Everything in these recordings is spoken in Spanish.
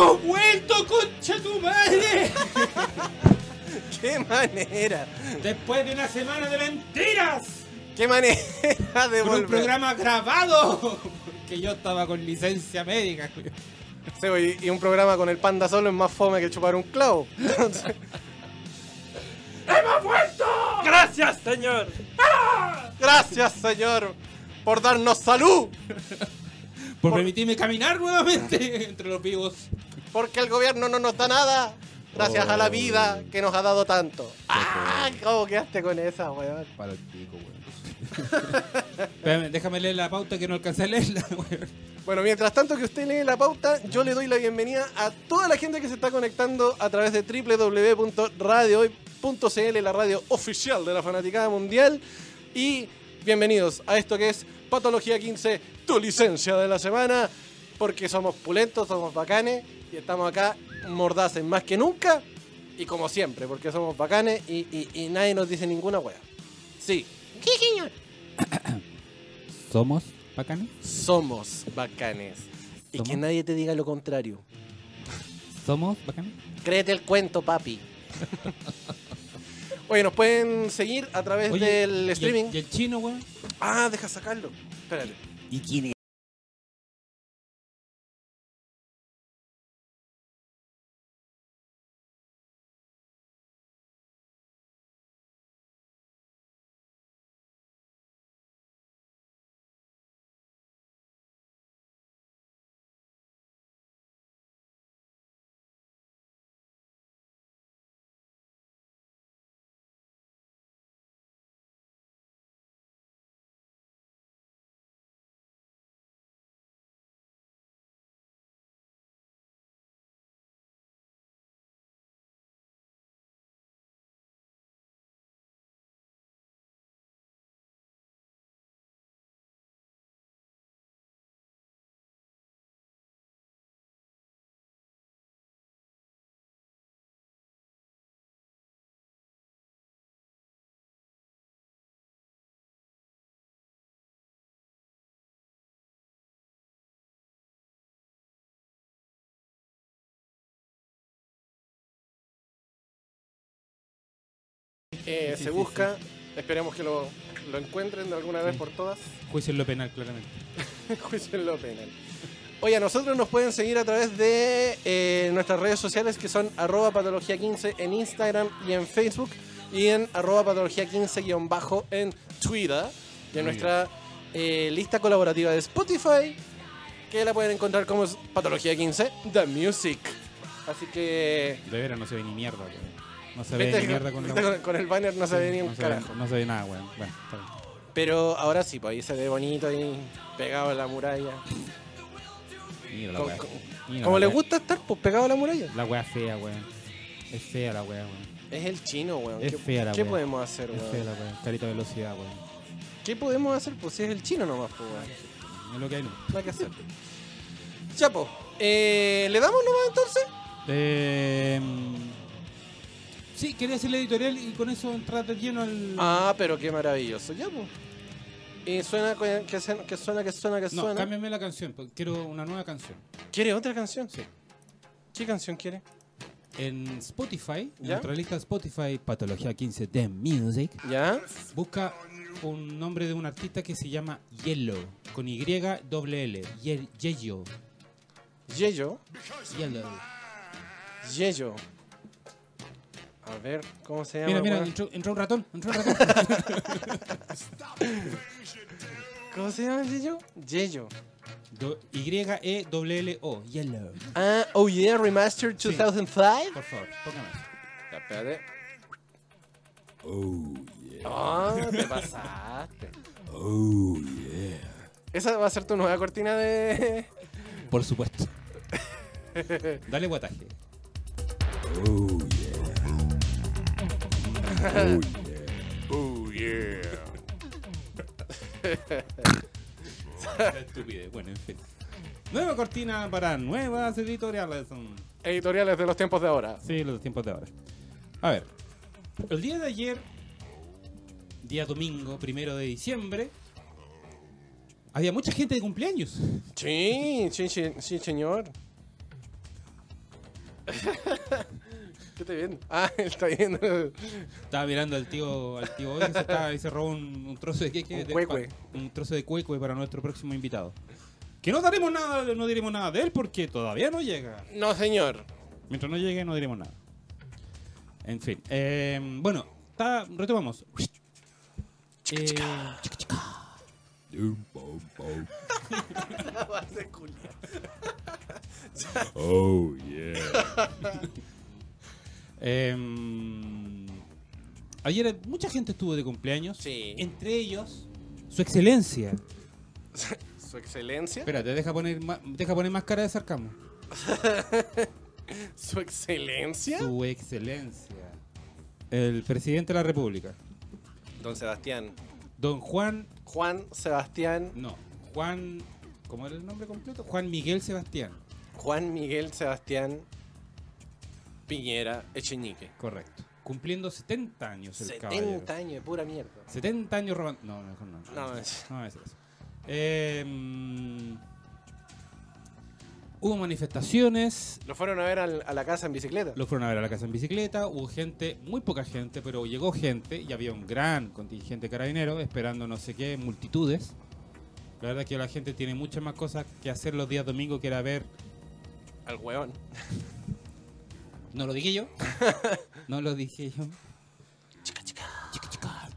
¡Hemos vuelto, concha tu madre! ¡Qué manera! Después de una semana de mentiras. ¡Qué manera de Con un programa grabado. Que yo estaba con licencia médica. Sí, y, y un programa con el panda solo es más fome que chupar un clavo. Entonces, ¡Hemos vuelto! ¡Gracias, señor! gracias, señor, por darnos salud. Por permitirme caminar nuevamente entre los vivos. Porque el gobierno no nos da nada. Gracias a la vida que nos ha dado tanto. ¡Ah! ¿Cómo quedaste con esa, weón? Para el pico, weón. Déjame leer la pauta que no alcancé a leerla, weón. Bueno, mientras tanto que usted lee la pauta, yo le doy la bienvenida a toda la gente que se está conectando a través de www.radiohoy.cl, la radio oficial de la Fanaticada Mundial. Y bienvenidos a esto que es Patología 15, tu licencia de la semana, porque somos pulentos, somos bacanes y estamos acá mordaces más que nunca y como siempre, porque somos bacanes y, y- y nadie nos dice ninguna wea. Sí, ¿Somos bacanes? somos bacanes. Y que nadie te diga lo contrario. ¿Somos bacanes? Créete el cuento, papi. Oye, nos pueden seguir a través Oye, del ¿y el- streaming. ¿Y el chino, weón? Ah, deja sacarlo. Espérate. ¿Y quién es? Eh, Sí, se sí, busca. Esperemos que lo, lo encuentren de alguna vez por todas. Juicio en lo penal, claramente. Juicio en lo penal. Oye, a nosotros nos pueden seguir a través de eh, nuestras redes sociales que son arroba patología 15 en Instagram y en Facebook y en arroba patología 15 guion bajo en Twitter y en nuestra eh, lista colaborativa de Spotify que la pueden encontrar como patología 15 The Music. Así que De veras no se ve ni mierda. No se ve ni mierda con la con, con el banner no se ve ni un no se ve- carajo. no se ve nada, weón. Bueno, está bien. Pero ahora sí, pues ahí se ve bonito ahí pegado a la muralla. Mira la Con- Mira Como la le weá. gusta estar, pues pegado a la muralla. La weá fea, weón. Es fea la weá, weón. Es el chino, weón. Es ¿Qué, fea la ¿qué wea. podemos hacer, Es weón? fea la weá. Carita velocidad, weón. ¿Qué podemos hacer? Pues si es el chino nomás, pues, weón. Es lo que hay, no. Nada que hacer. Chapo, eh, ¿le damos nomás entonces? Eh, sí, quería hacer la editorial y con eso entrar de lleno al. Ah, pero qué maravilloso. Ya, pues. Y suena que, suena, que suena, que suena, que no, suena. cámbiame la canción, porque quiero una nueva canción. ¿Quiere otra canción? Sí. ¿Qué canción quiere? En Spotify, en nuestra lista Spotify, Patología 15 de Music, ¿Ya? busca un nombre de un artista que se llama Yellow, con Y doble L. Ye- Yellow. Yeyo. Yellow. A ver, ¿cómo se llama? Mira, mira, entró, entró un ratón, entró un ratón. ¿Cómo se llama el Yeyo? Yeyo. Do- Y-E doble L O. Yellow. Ah, oh yeah, Remastered Sí. 2005. Por favor, póngame. Ya, espérate. Oh, yeah. te pasaste. Oh, yeah. Esa va a ser tu nueva cortina de. Por supuesto. Dale guataje. Oh, yeah. Estupidez. Bueno, en fin. Nueva cortina para nuevas editoriales. Editoriales de los tiempos de ahora. Sí, los tiempos de ahora. A ver. El día de ayer, día domingo, primero de diciembre, había mucha gente de cumpleaños. Sí, sí, sí, sí, señor. ¿Qué te viendo? Ah, él está viendo. Estaba mirando al tío, al tío hoy y se, estaba- y se robó un, un trozo de queque. Un de- cuecue. pa- un trozo de cuecue para nuestro próximo invitado. Que no daremos nada, no diremos nada de él porque todavía no llega. No, señor. Mientras no llegue no diremos nada. En fin. eh, bueno, está, retomamos. Eh, Oh, yeah. Em, ayer mucha gente estuvo de cumpleaños. Sí. Entre ellos, su excelencia. Su excelencia. Espérate, deja poner, deja poner más cara de sarcasmo. Su excelencia. Su excelencia. El presidente de la República. Don Sebastián. Don Juan. Juan Sebastián. No, Juan. ¿Cómo era el nombre completo? Juan Miguel Sebastián. Juan Miguel Sebastián Piñera Echeñique. Correcto. Cumpliendo 70 años el 70 caballero. años de pura mierda. 70 años robando. No, mejor no. No, No, es- no es eso. Eh, mm, hubo manifestaciones. Lo fueron a ver al- a la casa en bicicleta. Lo fueron a ver a la casa en bicicleta. Hubo gente, muy poca gente, pero llegó gente y había un gran contingente carabinero esperando no sé qué, multitudes. La verdad que la gente tiene muchas más cosas que hacer los días domingos que era ver. Al weón. No lo dije yo. no lo dije yo.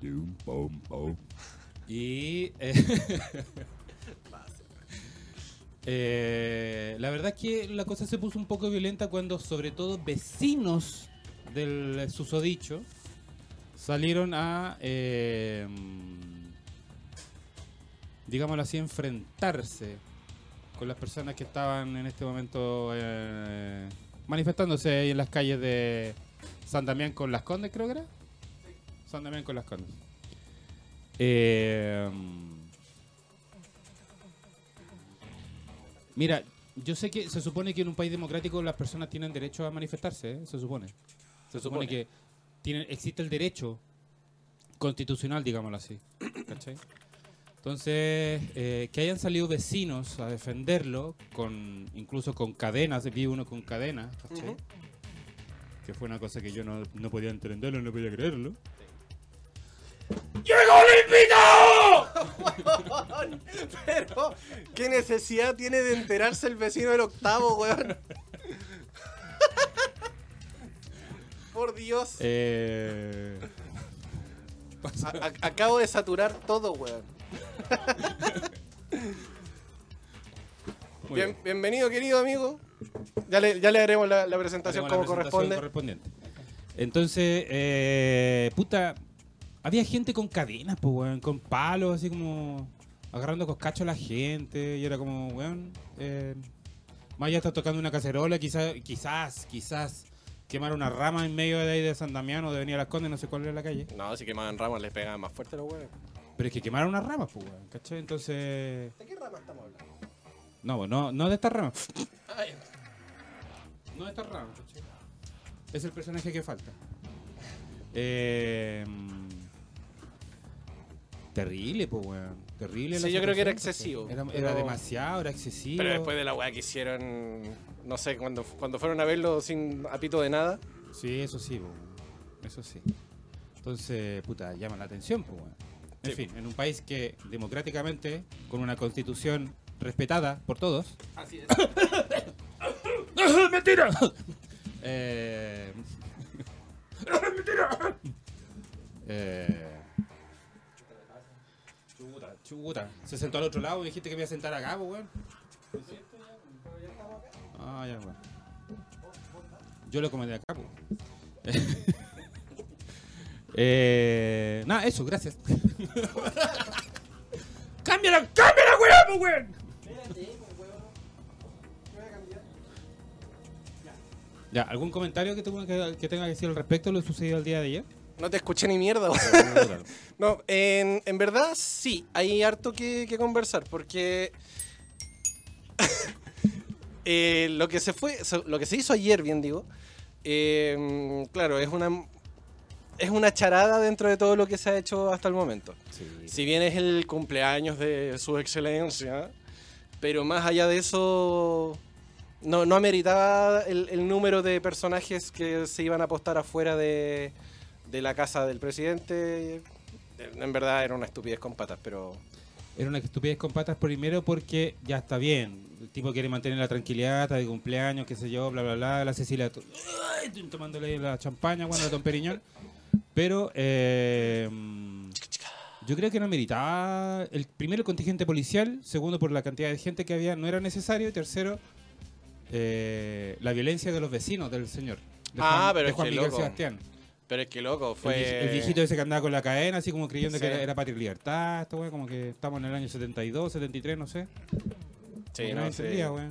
Doom, boom, boom. Y eh, eh, la verdad es que la cosa se puso un poco violenta cuando sobre todo vecinos del susodicho salieron a, eh, digámoslo así, enfrentarse con las personas que estaban en este momento eh, manifestándose ahí en las calles de San Damián con Las Condes, creo que era. San Damián con Las Condes. Eh, mira, yo sé que se supone que en un país democrático las personas tienen derecho a manifestarse, ¿eh? se supone. Se, supone, supone. que tienen, existe el derecho constitucional, digámoslo así. ¿Cachai? Entonces, eh, que hayan salido vecinos a defenderlo, con incluso con cadenas, vi uno con cadenas, que fue una cosa que yo no, no podía entenderlo, no podía creerlo. Pero, ¿qué necesidad tiene de enterarse el vecino del octavo, weón? Por Dios. Eh, a- acabo de saturar todo, weón. muy Bien- bien. bienvenido, querido amigo. Ya le, ya le haremos la, la presentación como la presentación corresponde. Entonces, eh, puta, había gente con cadenas, pues, weón, con palos, así como agarrando coscacho a la gente. Y era como, weón, eh, Maya está tocando una cacerola, quizás, quizás, quizás quemar una rama en medio de ahí de San Damián o de Avenida Las Condes, no sé cuál era la calle. No, si quemaban ramas les pegaban más fuerte a los weones. Pero es que quemaron una rama, pues, weón, ¿cachai? Entonces, ¿De qué rama estamos hablando? no, pues, no, no de esta rama. No de esta rama, ¿cachai? Es el personaje que falta. Eh, terrible, pues, weón. Terrible. la Sí, yo creo que era excesivo. Era, pero- era demasiado, era excesivo. Pero después de la weá que hicieron, no sé, cuando, cuando fueron a verlo sin apito de nada. Sí, eso sí, pues, weón. Eso sí. Entonces, puta, llama la atención, pues, weón. En Sí. fin, en un país que democráticamente, con una constitución respetada por todos. Así es. ¡Mentira! eh... ¡Mentira! Eh... Chuta, chuta. Se sentó al otro lado y dijiste que me iba a sentar acá, pues, weón. Ah, ya, weón. Yo lo comenté acá, pues. Eh... Nada, eso, gracias. ¡Cámbiala! ¡Cámbiala, weón, weón! Ya, ¿algún comentario que tenga que, que tenga que decir al respecto de lo sucedido el día de ayer? No te escuché ni mierda, weón. No, en, en verdad sí, hay harto que, que conversar porque eh, lo que se fue, lo que se hizo ayer, bien digo, eh, claro, es una es una charada dentro de todo lo que se ha hecho hasta el momento. Sí. Si bien es el cumpleaños de su excelencia, pero más allá de eso, no, no ameritaba el, el número de personajes que se iban a apostar afuera de, de la casa del presidente. En verdad era una estupidez con patas, pero Era una estupidez con patas primero porque ya está bien. El tipo quiere mantener la tranquilidad, está de cumpleaños, qué sé yo, bla, bla, bla. La Cecilia tomándole la champaña, bueno, la Don Periñón. Pero eh, yo creo que no meritaba. El primero, el contingente policial. Segundo, por la cantidad de gente que había, no era necesario. Y tercero, eh, la violencia de los vecinos del señor. De Ah, Juan- pero de es Juan que Miguel loco. Sebastián. pero es que loco, fue el viejito ese que andaba con la cadena, así como creyendo Sí. que era, era patria y libertad, esto, güey, como que estamos en el año 72, 73, no sé. Sí, Como no, güey.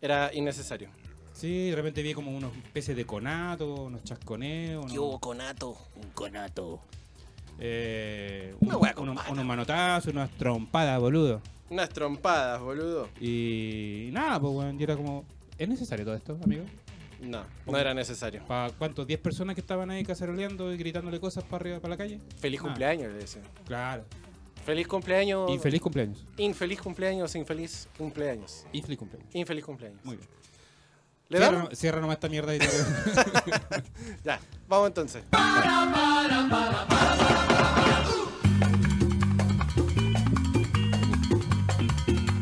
era innecesario. Sí, de repente vi como unos peces de conato, unos chasconeos, unos, conato? Un conato. eh, Una un- unos, unos manotazos, unas trompadas, boludo. Unas trompadas, boludo. Y nada, pues, güey, y era como, ¿es necesario todo esto, amigo? No, no era necesario. ¿Para cuántos? ¿10 personas que estaban ahí caceroleando y gritándole cosas para arriba, para la calle? Feliz Ah. cumpleaños, le decía. Claro. Feliz cumpleaños. Y feliz cumpleaños. Infeliz cumpleaños, infeliz cumpleaños. Y feliz cumpleaños. Infeliz cumpleaños. Muy bien. ¿Le cierra, damos? cierra nomás esta mierda y te- Ya, vamos entonces.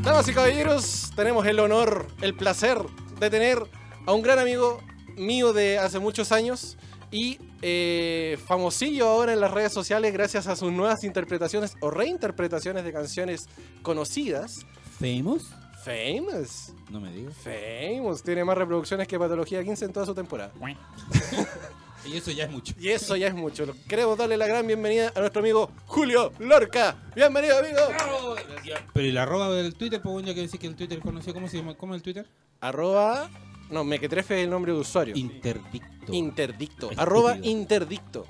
Damas y caballeros, tenemos el honor, el placer de tener a un gran amigo mío de hace muchos años y eh, famosillo ahora en las redes sociales gracias a sus nuevas interpretaciones o reinterpretaciones de canciones conocidas. ¿Famous? Famous. No me digas. Famous. Tiene más reproducciones que Patología 15 en toda su temporada. y eso ya es mucho. Y eso ya es mucho. Queremos darle la gran bienvenida a nuestro amigo Julio Lorca. Bienvenido, amigo. Pero y la arroba del Twitter, pues bueno, ya que decir que el Twitter conoció, ¿cómo se llama? ¿Cómo es el Twitter? Arroba. No, mequetrefe es el nombre de usuario. Interdicto. interdicto. Estúpido. Arroba interdicto.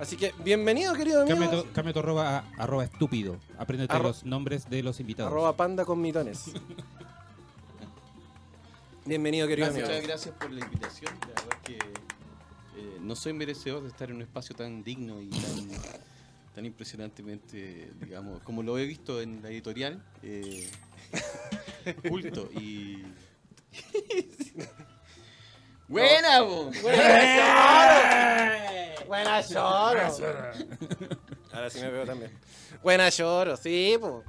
Así que, bienvenido, querido amigo. Cambia tu arroba a arroba estúpido. Apréndete Arro- los nombres de los invitados. Arroba panda con mitones. bienvenido, querido Gracias, amigo. muchas gracias por la invitación. La verdad es que eh, no soy merecedor de estar en un espacio tan digno y tan, tan impresionantemente, digamos, como lo he visto en la editorial, eh, culto y... ¡Buena, bo! Buena lloro. Ahora sí me veo también. Buena lloro, sí, po.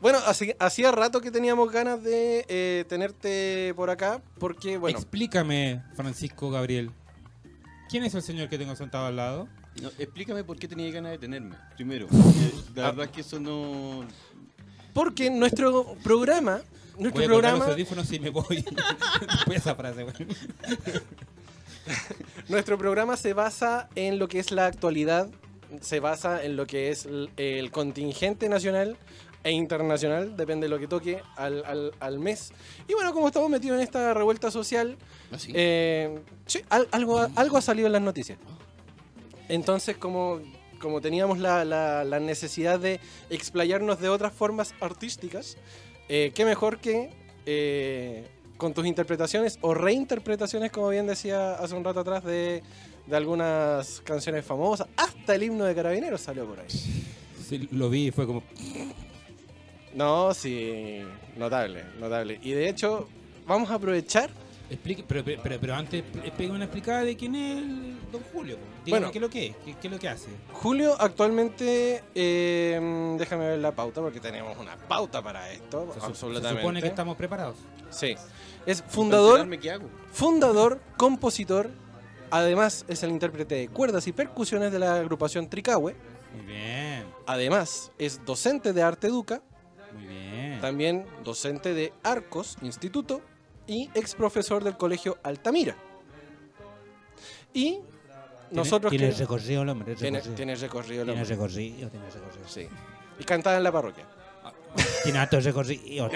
Bueno, así- hacía rato que teníamos ganas de eh, tenerte por acá, porque, bueno, Explícame, Francisco Gabriel. ¿Quién es el señor que tengo sentado al lado? No, explícame por qué tenía ganas de tenerme, primero. Eh, La verdad es que eso no... porque nuestro programa, nuestro Voy a colgar los programa, audífonos y me voy. Después de esa frase, güey. nuestro programa se basa en lo que es la actualidad, se basa en lo que es el contingente nacional e internacional, depende de lo que toque al, al- al mes. Y bueno, como estamos metidos en esta revuelta social, ¿Así? Eh, sí, al- algo, ha- algo ha salido en las noticias. Entonces, como, como teníamos la, la- la necesidad de explayarnos de otras formas artísticas, eh, qué mejor que eh, con tus interpretaciones o reinterpretaciones, como bien decía hace un rato atrás, de, de algunas canciones famosas. Hasta el himno de Carabineros salió por ahí. Sí, lo vi y fue como. No, sí, notable, notable. Y de hecho, vamos a aprovechar Explique, pero, pero, pero, pero antes, eh, pega una explicada de quién es el don Julio. Bueno. ¿qué es lo que es? ¿Qué, qué es lo que hace? Julio actualmente, eh, déjame ver la pauta porque tenemos una pauta para esto, Se, absolutamente. se supone que estamos preparados. Sí. Es ¿Para fundador, fundador, compositor, además es el intérprete de cuerdas y percusiones de la agrupación Tricahue, Muy bien, además es docente de Arte Educa, muy bien. también docente de Arcos Instituto y ex profesor del colegio Altamira. Y nosotros Tiene que- recorrido el hombre, tiene, recorrido. tiene recorrido el Tiene hombre. recorrido, tiene recorrido. Sí. Y cantaba en la parroquia. Tiene harto recorrido.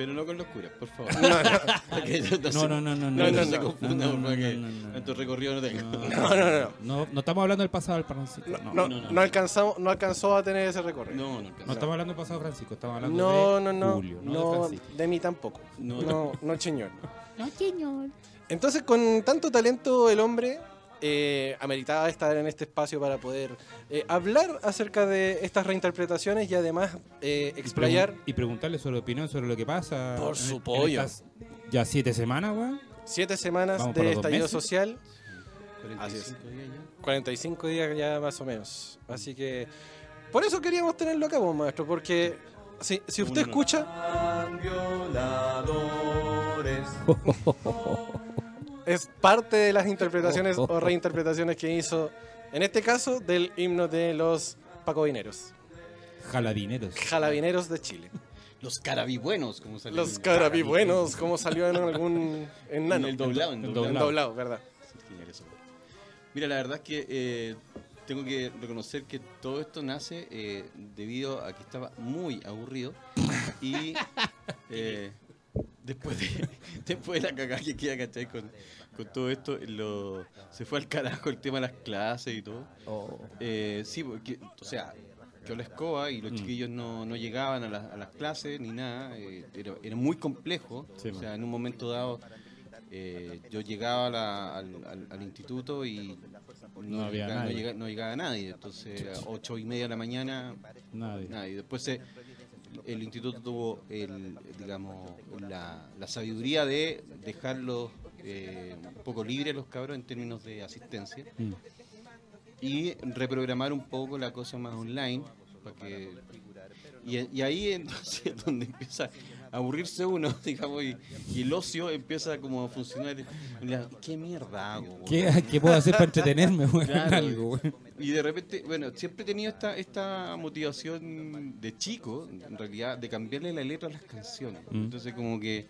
Pero no con los curas, por favor. No, no, No, no, no, no, No, no, no, no. se No, no, porque no, no, no. tanto recorrido no tengo. No, no, no, no. No, no estamos hablando del pasado del Francisco. No, No, no, no, no, no alcanzamos, no alcanzó a tener ese recorrido. No, no, alcanza. No estamos hablando del pasado Francisco, estamos hablando No, de no, no, Julio, no, no, de Francisco. de mí tampoco. No, No, no, señor. No, señor. Entonces, con tanto talento el hombre, eh, ameritaba estar en este espacio para poder eh, hablar acerca de estas reinterpretaciones y además eh, explayar Y preguntarle su opinión sobre lo que pasa. Por su en pollo. estas ya siete semanas, weón. siete semanas Vamos de estallido meses. social, 45 días ya. 45 días ya más o menos. Así que por eso queríamos tenerlo acá, pues, maestro, porque si, si usted Uno no. escucha, es parte de las interpretaciones o reinterpretaciones que hizo, en este caso, del himno de los pacovineros, Jaladineros. jalabineros de Chile. Los carabibuenos, como salió Los en- carabibuenos, como salió en algún en En nano. el doblado, en En doblado. En doblado, ¿verdad? Mira, la verdad es que eh, tengo que reconocer que todo esto nace eh, debido a que estaba muy aburrido y eh, después, de, después de la cagada que queda, ¿cachai? Con, con todo esto, lo, se fue al carajo el tema de las clases y todo. Eh, sí, porque, o sea, yo la escoba y los Mm. chiquillos no, no llegaban a, las- a las clases ni nada, eh, era, era muy complejo. Sí, o sea, en un momento dado eh, yo llegaba a la- al, al- al instituto y no, No había llegaba, no nadie. llega- no llegaba nadie. Entonces, a ocho y media de la mañana, Nadie. nadie. Después se- el instituto tuvo el, digamos, la, la sabiduría de dejarlos eh, un poco libres los cabros en términos de asistencia Mm. y reprogramar un poco la cosa más online para que y, y ahí entonces es donde empieza aburrirse uno digamos y, y el ocio empieza como a funcionar la- qué mierda hago weón?". ¿Qué, qué puedo hacer para entretenerme? Claro. Algo, y de repente bueno siempre he tenido esta esta motivación de chico en realidad de cambiarle la letra a las canciones Mm. entonces como que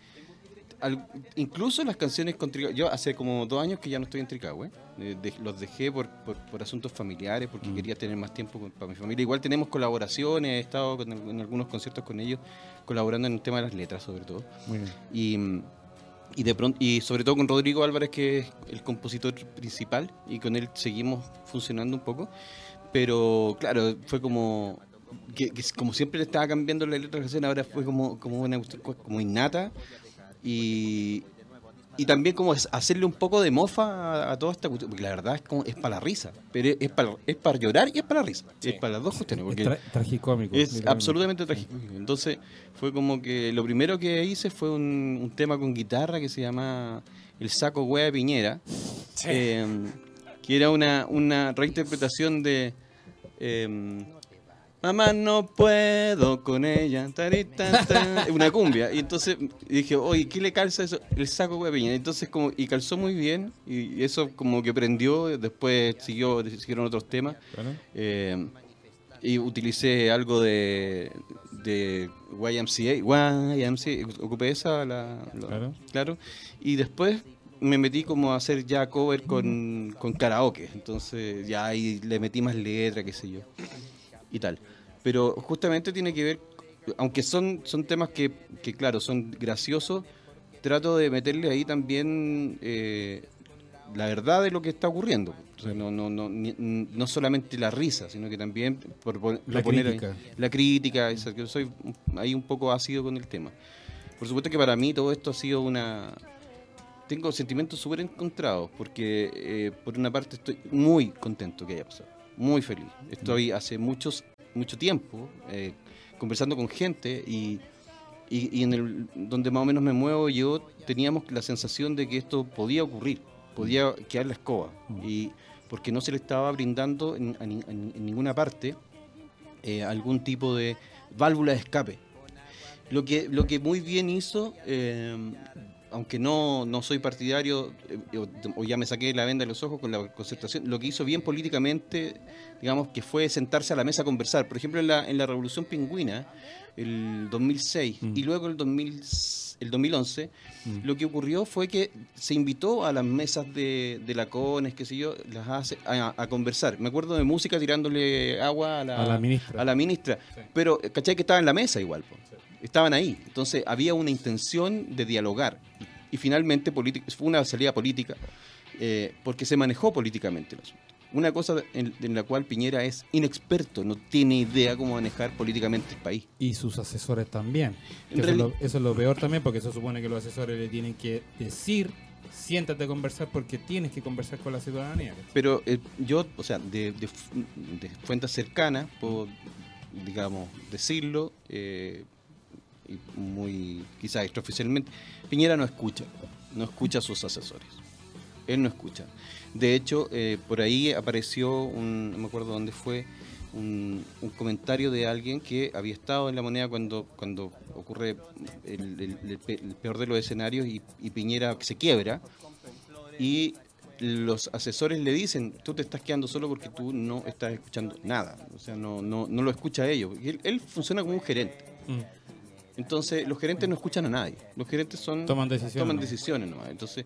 al- incluso las canciones con Tricahue- yo hace como dos años que ya no estoy en Tricahue eh, de- los dejé por, por, por asuntos familiares porque Mm. quería tener más tiempo con- para mi familia igual tenemos colaboraciones he estado con- en algunos conciertos con ellos colaborando en el tema de las letras sobre todo Muy bien. y, y de pronto y sobre todo con Rodrigo Álvarez que es el compositor principal y con él seguimos funcionando un poco pero claro fue como que, que como siempre le estaba cambiando la letra de la canción ahora fue como como una como innata y y también como es hacerle un poco de mofa a, a toda esta cuestión porque la verdad es como es para la risa pero es para es para llorar y es para la risa Sí. es para las dos cuestiones porque Es tra- tragicómico. es absolutamente trágico. Entonces, fue como que lo primero que hice fue un, un tema con guitarra que se llama El saco hueá de Piñera, eh, que era una, una reinterpretación de eh, Mamá, no puedo con ella, tarita, ta", una cumbia. Y entonces dije, oye, ¿qué le calza eso? El saco de Piñera. Entonces, como, y calzó muy bien, y eso como que prendió, después siguió, siguieron otros temas. Claro. Eh, y utilicé algo de, de YMCA, YMCA, ocupé esa, la, la- Claro. claro, y después me metí como a hacer ya cover con, con karaoke, entonces ya ahí le metí más letra, qué sé yo, y tal. Pero justamente tiene que ver, aunque son, son temas que, que claro, son graciosos, trato de meterle ahí también eh, la verdad de lo que está ocurriendo. O sea, no, no, no, ni- no solamente la risa, sino que también por, pon- La ahí- crítica. la crítica, esa, que soy ahí un poco ácido con el tema. Por supuesto que para mí todo esto ha sido una... Tengo sentimientos súper encontrados, porque eh, por una parte estoy muy contento que haya pasado, muy feliz. Estoy hace muchos, mucho tiempo eh, conversando con gente y, y, y en el donde más o menos me muevo yo teníamos la sensación de que esto podía ocurrir, podía quedar la escoba, y porque no se le estaba brindando en, en- en ninguna parte eh, algún tipo de válvula de escape. Lo que, lo que muy bien hizo, eh, aunque no, no soy partidario, eh, o, o ya me saqué la venda de los ojos con la concertación, lo que hizo bien políticamente, digamos, que fue sentarse a la mesa a conversar. Por ejemplo, en la, en la Revolución Pingüina, el 2006 Mm. y luego el, 2000, el 2011, Mm. lo que ocurrió fue que se invitó a las mesas de, de lacones, qué sé yo, las hace, a, a conversar. Me acuerdo de música tirándole agua a la, A la ministra. a la ministra. Pero, ¿cachai? Que estaba en la mesa igual. po. Estaban ahí. Entonces había una intención de dialogar. Y finalmente política- fue una salida política, eh, porque se manejó políticamente el asunto. Una cosa en, en la cual Piñera es inexperto, no tiene idea cómo manejar políticamente el país. Y sus asesores también. Eso, es lo, eso es lo peor también, porque se supone que los asesores le tienen que decir siéntate a conversar porque tienes que conversar con la ciudadanía. Pero eh, yo, o sea, de, de fuentes cercanas, puedo, digamos, decirlo, eh, y muy quizás extraoficialmente, Piñera no escucha, no escucha a sus asesores. Él no escucha. De hecho, eh, por ahí apareció, un, no me acuerdo dónde fue, un, comentario de alguien que había estado en la moneda cuando, cuando ocurre el, el- el pe- el peor de los escenarios y, Piñera se quiebra y los asesores le dicen, tú te estás quedando solo porque tú no estás escuchando nada, o sea, no, no, no lo escucha a ellos. Él funciona como un gerente. Mm. Entonces, los gerentes no escuchan a nadie. Los gerentes son Toman decisiones, Toman decisiones nomás. Entonces,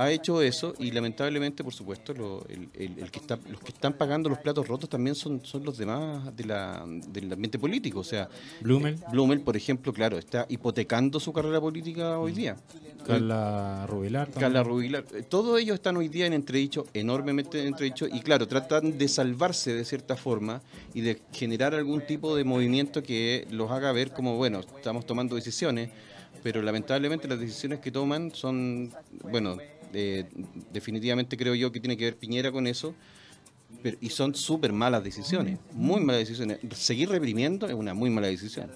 ha hecho eso y lamentablemente, por supuesto, lo- el, el- el que está, los que están pagando los platos rotos también son, son los demás de la, del ambiente político. O sea, Blumel, Blumel, por ejemplo, claro, está hipotecando su carrera política hoy día. Carla Rubilar. también. Carla Rubilar, eh, todos ellos están hoy día en entredicho, enormemente en entredicho, y claro, tratan de salvarse de cierta forma y de generar algún tipo de movimiento que los haga ver como, bueno, estamos tomando decisiones, pero lamentablemente las decisiones que toman son, bueno, eh, definitivamente creo yo que tiene que ver Piñera con eso, pero- y son súper malas decisiones, muy malas decisiones. Seguir reprimiendo es una muy mala decisión.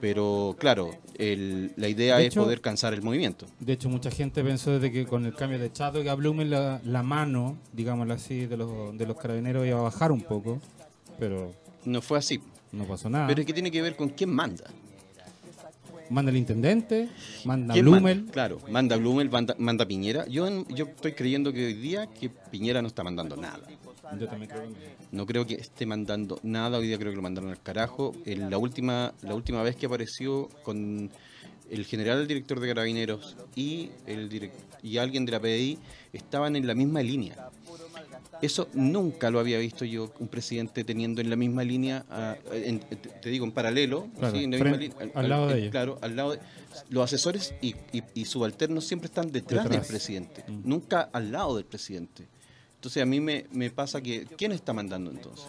Pero claro, el- la idea De es hecho- poder cansar el movimiento. De hecho, mucha gente pensó desde que con el cambio de Chadwick a Blumen la, la mano, digámoslo así, de los, de los carabineros iba a bajar un poco, pero No fue así. no pasó nada. Pero es que tiene que ver con quién manda. Manda el intendente, manda ¿Quién Blumel. manda? Claro, manda Blumel, manda, manda Piñera. Yo, en- yo estoy creyendo que hoy día que Piñera no está mandando nada. Yo también creo que- No creo que esté mandando nada. Hoy día creo que lo mandaron al carajo. En la última, la última vez que apareció con el general director de Carabineros y, el direc- y alguien de la PDI estaban en la misma línea. Eso nunca lo había visto yo, un presidente teniendo en la misma línea, ah, en- te, digo, en paralelo, Claro, ¿sí? en la frente- misma línea, al lado de ellos. Claro, al lado de, los asesores y, y- y subalternos siempre están detrás, Detrás. del presidente, Mm. nunca al lado del presidente. Entonces a mí me, me pasa que, ¿quién está mandando entonces?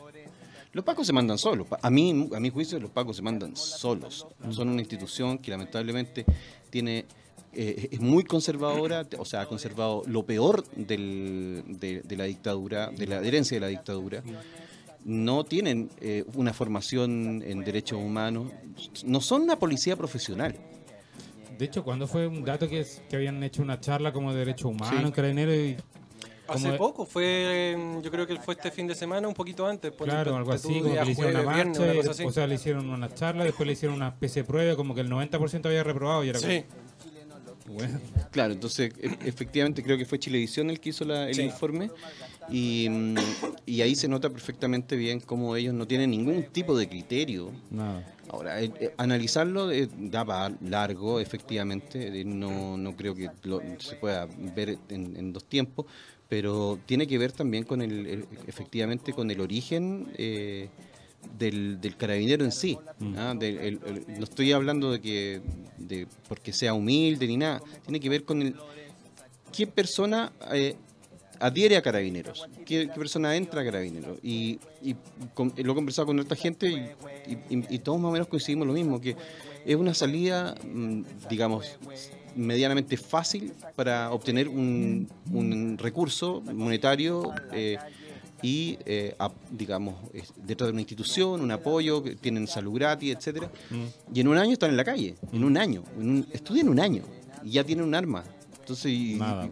Los pacos se mandan solos. A mí, a mi juicio, los pacos se mandan solos. Son una institución que lamentablemente tiene eh, es muy conservadora, o sea, ha conservado lo peor del- de, de la dictadura, de la herencia de la dictadura. No tienen eh, una formación en derechos humanos. No son una policía profesional. De hecho, cuando fue un dato que, es- que habían hecho una charla como de derechos humanos Sí. y Hace poco, fue, yo creo que fue este fin de semana, un poquito antes. ponte Claro, algo así, como que le hicieron una jueves, viernes, marcha, una o sea, le hicieron una charla, después le hicieron una especie de prueba, como que el 90% había reprobado y era Sí, como, bueno, Claro, entonces e- efectivamente creo que fue Chilevisión el que hizo la- el Sí. informe y, mm, y ahí se nota perfectamente bien cómo ellos no tienen ningún tipo de criterio. nada. Ahora, eh, eh, analizarlo eh, da para largo, efectivamente, eh, no, no creo que lo- se pueda ver en, en dos tiempos, pero tiene que ver también con el, el- efectivamente con el origen del, del carabinero en sí. ¿ah? Del- el- el- no estoy hablando de que de porque sea humilde ni nada, tiene que ver con el qué persona eh, adhiere a carabineros, qué, qué persona entra a carabineros. Y, y con- lo he conversado con otra gente y, y- y- y todos más o menos coincidimos lo mismo, que es una salida, mm, digamos, medianamente fácil para obtener un, un recurso monetario eh, y, eh, ap- digamos, detrás de una institución, un apoyo, tienen salud gratis, etcétera Y en un año están en la calle, en un año, en un- estudian un año y ya tienen un arma. Entonces, y- Nada.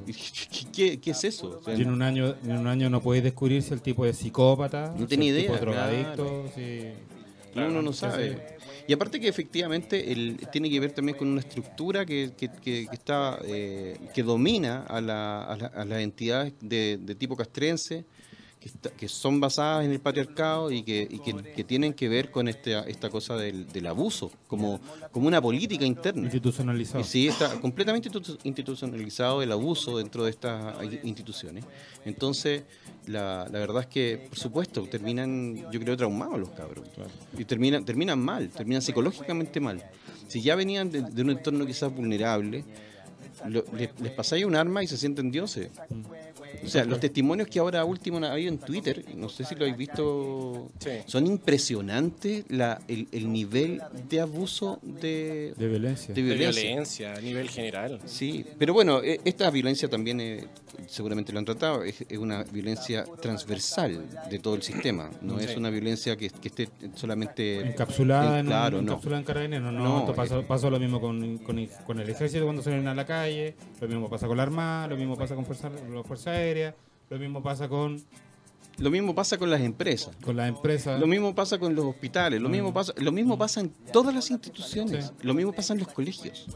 ¿qué, qué es eso? O sea, Y en un año, en un año no podéis descubrir si el tipo es psicópata, No si tenía tipo es drogadicto, si... No, uno no sabe. Y aparte que efectivamente el, tiene que ver también con una estructura que, que, que- que está eh, que domina a, la- a la- a las entidades de, de tipo castrense que, está- que son basadas en el patriarcado y que, y que, que tienen que ver con este, esta cosa del, del abuso como, como una política interna. institucionalizado. Sí, está completamente institu- institucionalizado el abuso dentro de estas instituciones. Entonces, la, la verdad es que, por supuesto, terminan, yo creo, traumados los cabros. Y terminan, terminan mal, terminan psicológicamente mal. Si ya venían de, de un entorno quizás vulnerable, lo- les, les pasáis un arma y se sienten dioses. O sea, los testimonios que ahora último han habido en Twitter, no sé si lo habéis visto, Sí. son impresionantes la, el, el nivel de abuso de, De violencia. de De violencia. violencia a nivel general. Sí, pero bueno, eh, esta violencia también, eh, seguramente lo han tratado, es, es una violencia transversal de todo el sistema. No es una violencia que, que esté solamente... Encapsulada, en- claro, no. encapsulada en carabineros. No, No, esto pasó, eh. pasó lo mismo con, con, con el ejército cuando salen a la calle, lo mismo pasa con la Armada, lo mismo pasa con fuerza, la Fuerza Aérea, lo mismo pasa con, Lo mismo pasa con las empresas. con las empresas. Lo mismo pasa con los hospitales, lo mismo pasa, lo mismo pasa en todas las instituciones, Sí. lo mismo pasa en los colegios.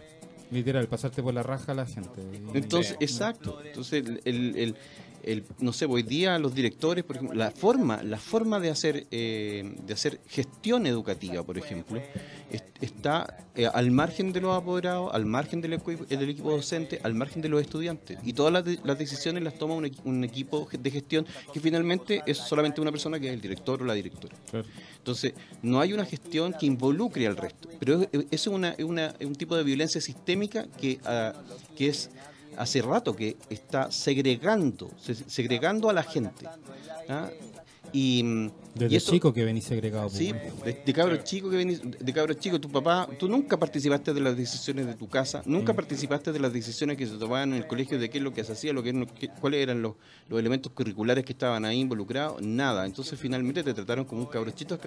Literal, pasarte por la raja a la gente. Entonces, exacto. Entonces, el, el- el- el- no sé, hoy día los directores, por ejemplo, la forma, la forma de hacer, eh, de hacer gestión educativa, por ejemplo, es- está eh, al margen de los apoderados, al margen del, del equipo docente, al margen de los estudiantes. Y todas las, de- las decisiones las toma un, equi- un equipo de gestión que finalmente es solamente una persona que es el director o la directora. Claro. Entonces, no hay una gestión que involucre al resto. Pero es- es- eso es, una, un tipo de violencia sistémica que, ah, que es hace rato que está segregando, se- segregando a la gente. ¿ah? Y, mm, Desde y eso- chico que venís segregado. Sí, pues, de, de cabros chicos que venís, de cabros chicos, tu papá, tú nunca participaste de las decisiones de tu casa, nunca Mm. participaste de las decisiones que se tomaban en el colegio, de qué es lo que se hacía, lo que, qué- cuáles eran los, los elementos curriculares que estaban ahí involucrados, nada. Entonces finalmente te trataron como un cabro chico,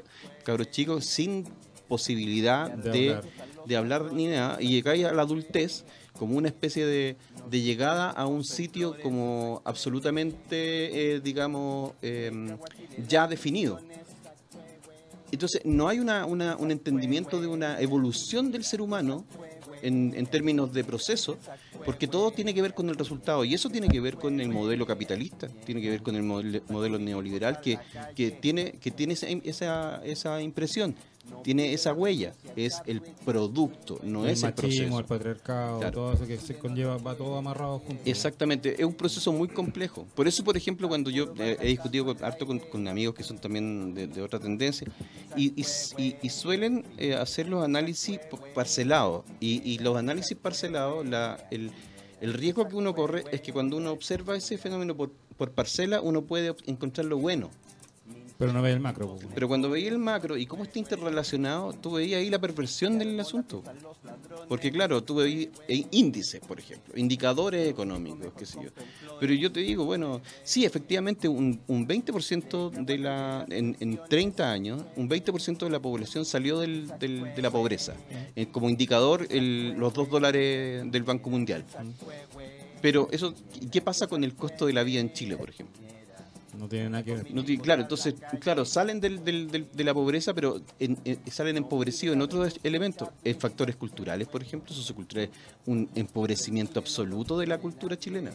cabro chico sin posibilidad De de, hablar. de hablar ni nada, y llegáis a la adultez como una especie de, de llegada a un sitio como absolutamente, eh, digamos, em, ya definido. Entonces, no hay una, una- un entendimiento de una evolución del ser humano en, en términos de proceso, porque todo tiene que ver con el resultado, y eso tiene que ver con el modelo capitalista, tiene que ver con el modelo, modelo neoliberal que, que tiene, que tiene esa, esa, esa impresión, tiene esa huella, es el producto, no el es el proceso. el patriarcado, Claro. todo eso que se conlleva, va todo amarrado junto. Exactamente, es un proceso muy complejo. Por eso, por ejemplo, cuando yo eh, he discutido harto con, con amigos que son también de, de otra tendencia, y, y suelen eh, hacer los análisis parcelados. Y, y los análisis parcelados, la, el, el riesgo que uno corre es que cuando uno observa ese fenómeno por, por parcela, uno puede encontrar lo bueno. Pero no ve el macro. pues. Pero cuando veía el macro y cómo está interrelacionado, tú veías ahí la perversión del asunto. Porque claro, tú veías índices, por ejemplo, indicadores económicos, qué sé yo. Pero yo te digo, bueno, sí, efectivamente un, un 20% de la, en, en 30 años, un 20% de la población salió del- del- de la pobreza. Eh, como indicador, los 2 dólares del Banco Mundial. Pero eso, ¿qué pasa con el costo de la vida en Chile, por ejemplo? No tiene nada que ver. No tiene- claro, entonces, claro, salen del- del- del- de la pobreza, pero en- en- salen empobrecidos en otros elementos, en factores culturales, por ejemplo, socioculturales, un empobrecimiento absoluto de la cultura chilena,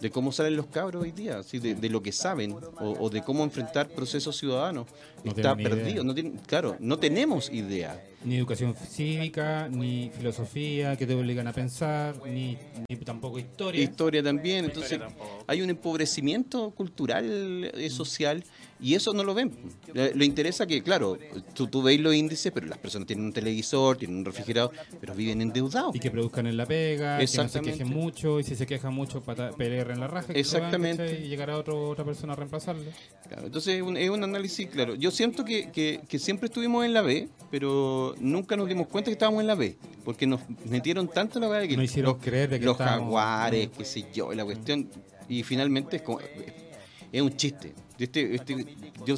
de cómo salen los cabros hoy día, así, de, de lo que saben o, o de cómo enfrentar procesos ciudadanos. No Está perdido, no tienen- claro, no tenemos idea. Ni educación cívica, ni filosofía que te obligan a pensar, ni, ni tampoco historia. Historia también, entonces hay un empobrecimiento cultural, eh, social, y eso no lo ven. Le, interesa que, claro, tú, tú veis los índices, pero las personas tienen un televisor, tienen un refrigerador, pero viven endeudados. y que produzcan en la pega, que no se quejen mucho, y si se quejan mucho, pelear en la raja. van, Exactamente. Y llegar a otro, otra persona a reemplazarle. Claro, entonces es un, es un análisis, claro. Yo siento que, que- que siempre estuvimos en la B, pero nunca nos dimos cuenta que estábamos en la B, porque nos metieron tanto en la B que No hicieron los, creer de que los jaguares, qué sé yo, la cuestión, y finalmente es como, es un chiste. Este, este, yo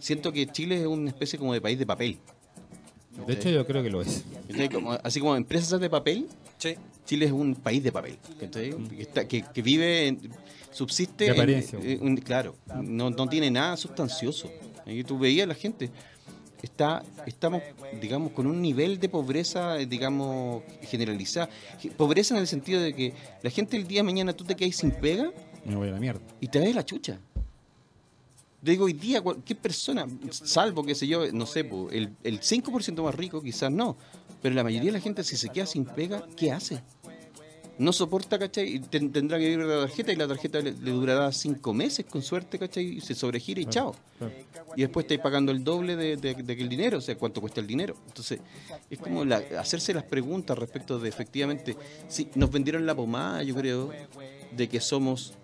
siento que Chile es una especie como de país de papel. De hecho, yo creo que lo es. así como empresas de papel, Sí. Chile es un país de papel, ¿cachai? que, está- que, que vive, en- subsiste, De en- un- claro, no, no tiene nada sustancioso. Ahí tú veías a la gente, está, estamos, digamos, con un nivel de pobreza, eh, digamos, generalizada. Pobreza en el sentido de que la gente el día de mañana tú te quedas sin pega Me voy a la mierda. y te ves la chucha. Digo, hoy día, cualquier persona, salvo, qué sé yo, no sé, po, el, el 5% más rico quizás no, pero la mayoría de la gente si se queda sin pega, ¿qué hace? No soporta, ¿cachai? Y ten- tendrá que vivir la tarjeta y la tarjeta le, le durará cinco meses con suerte, ¿cachai? Y se sobregira y chao. Claro. Y después estáis pagando el doble de, de, de que el dinero, o sea, cuánto cuesta el dinero. Entonces, es como la- hacerse las preguntas respecto de efectivamente, sí, nos vendieron la pomada, yo creo, de que somos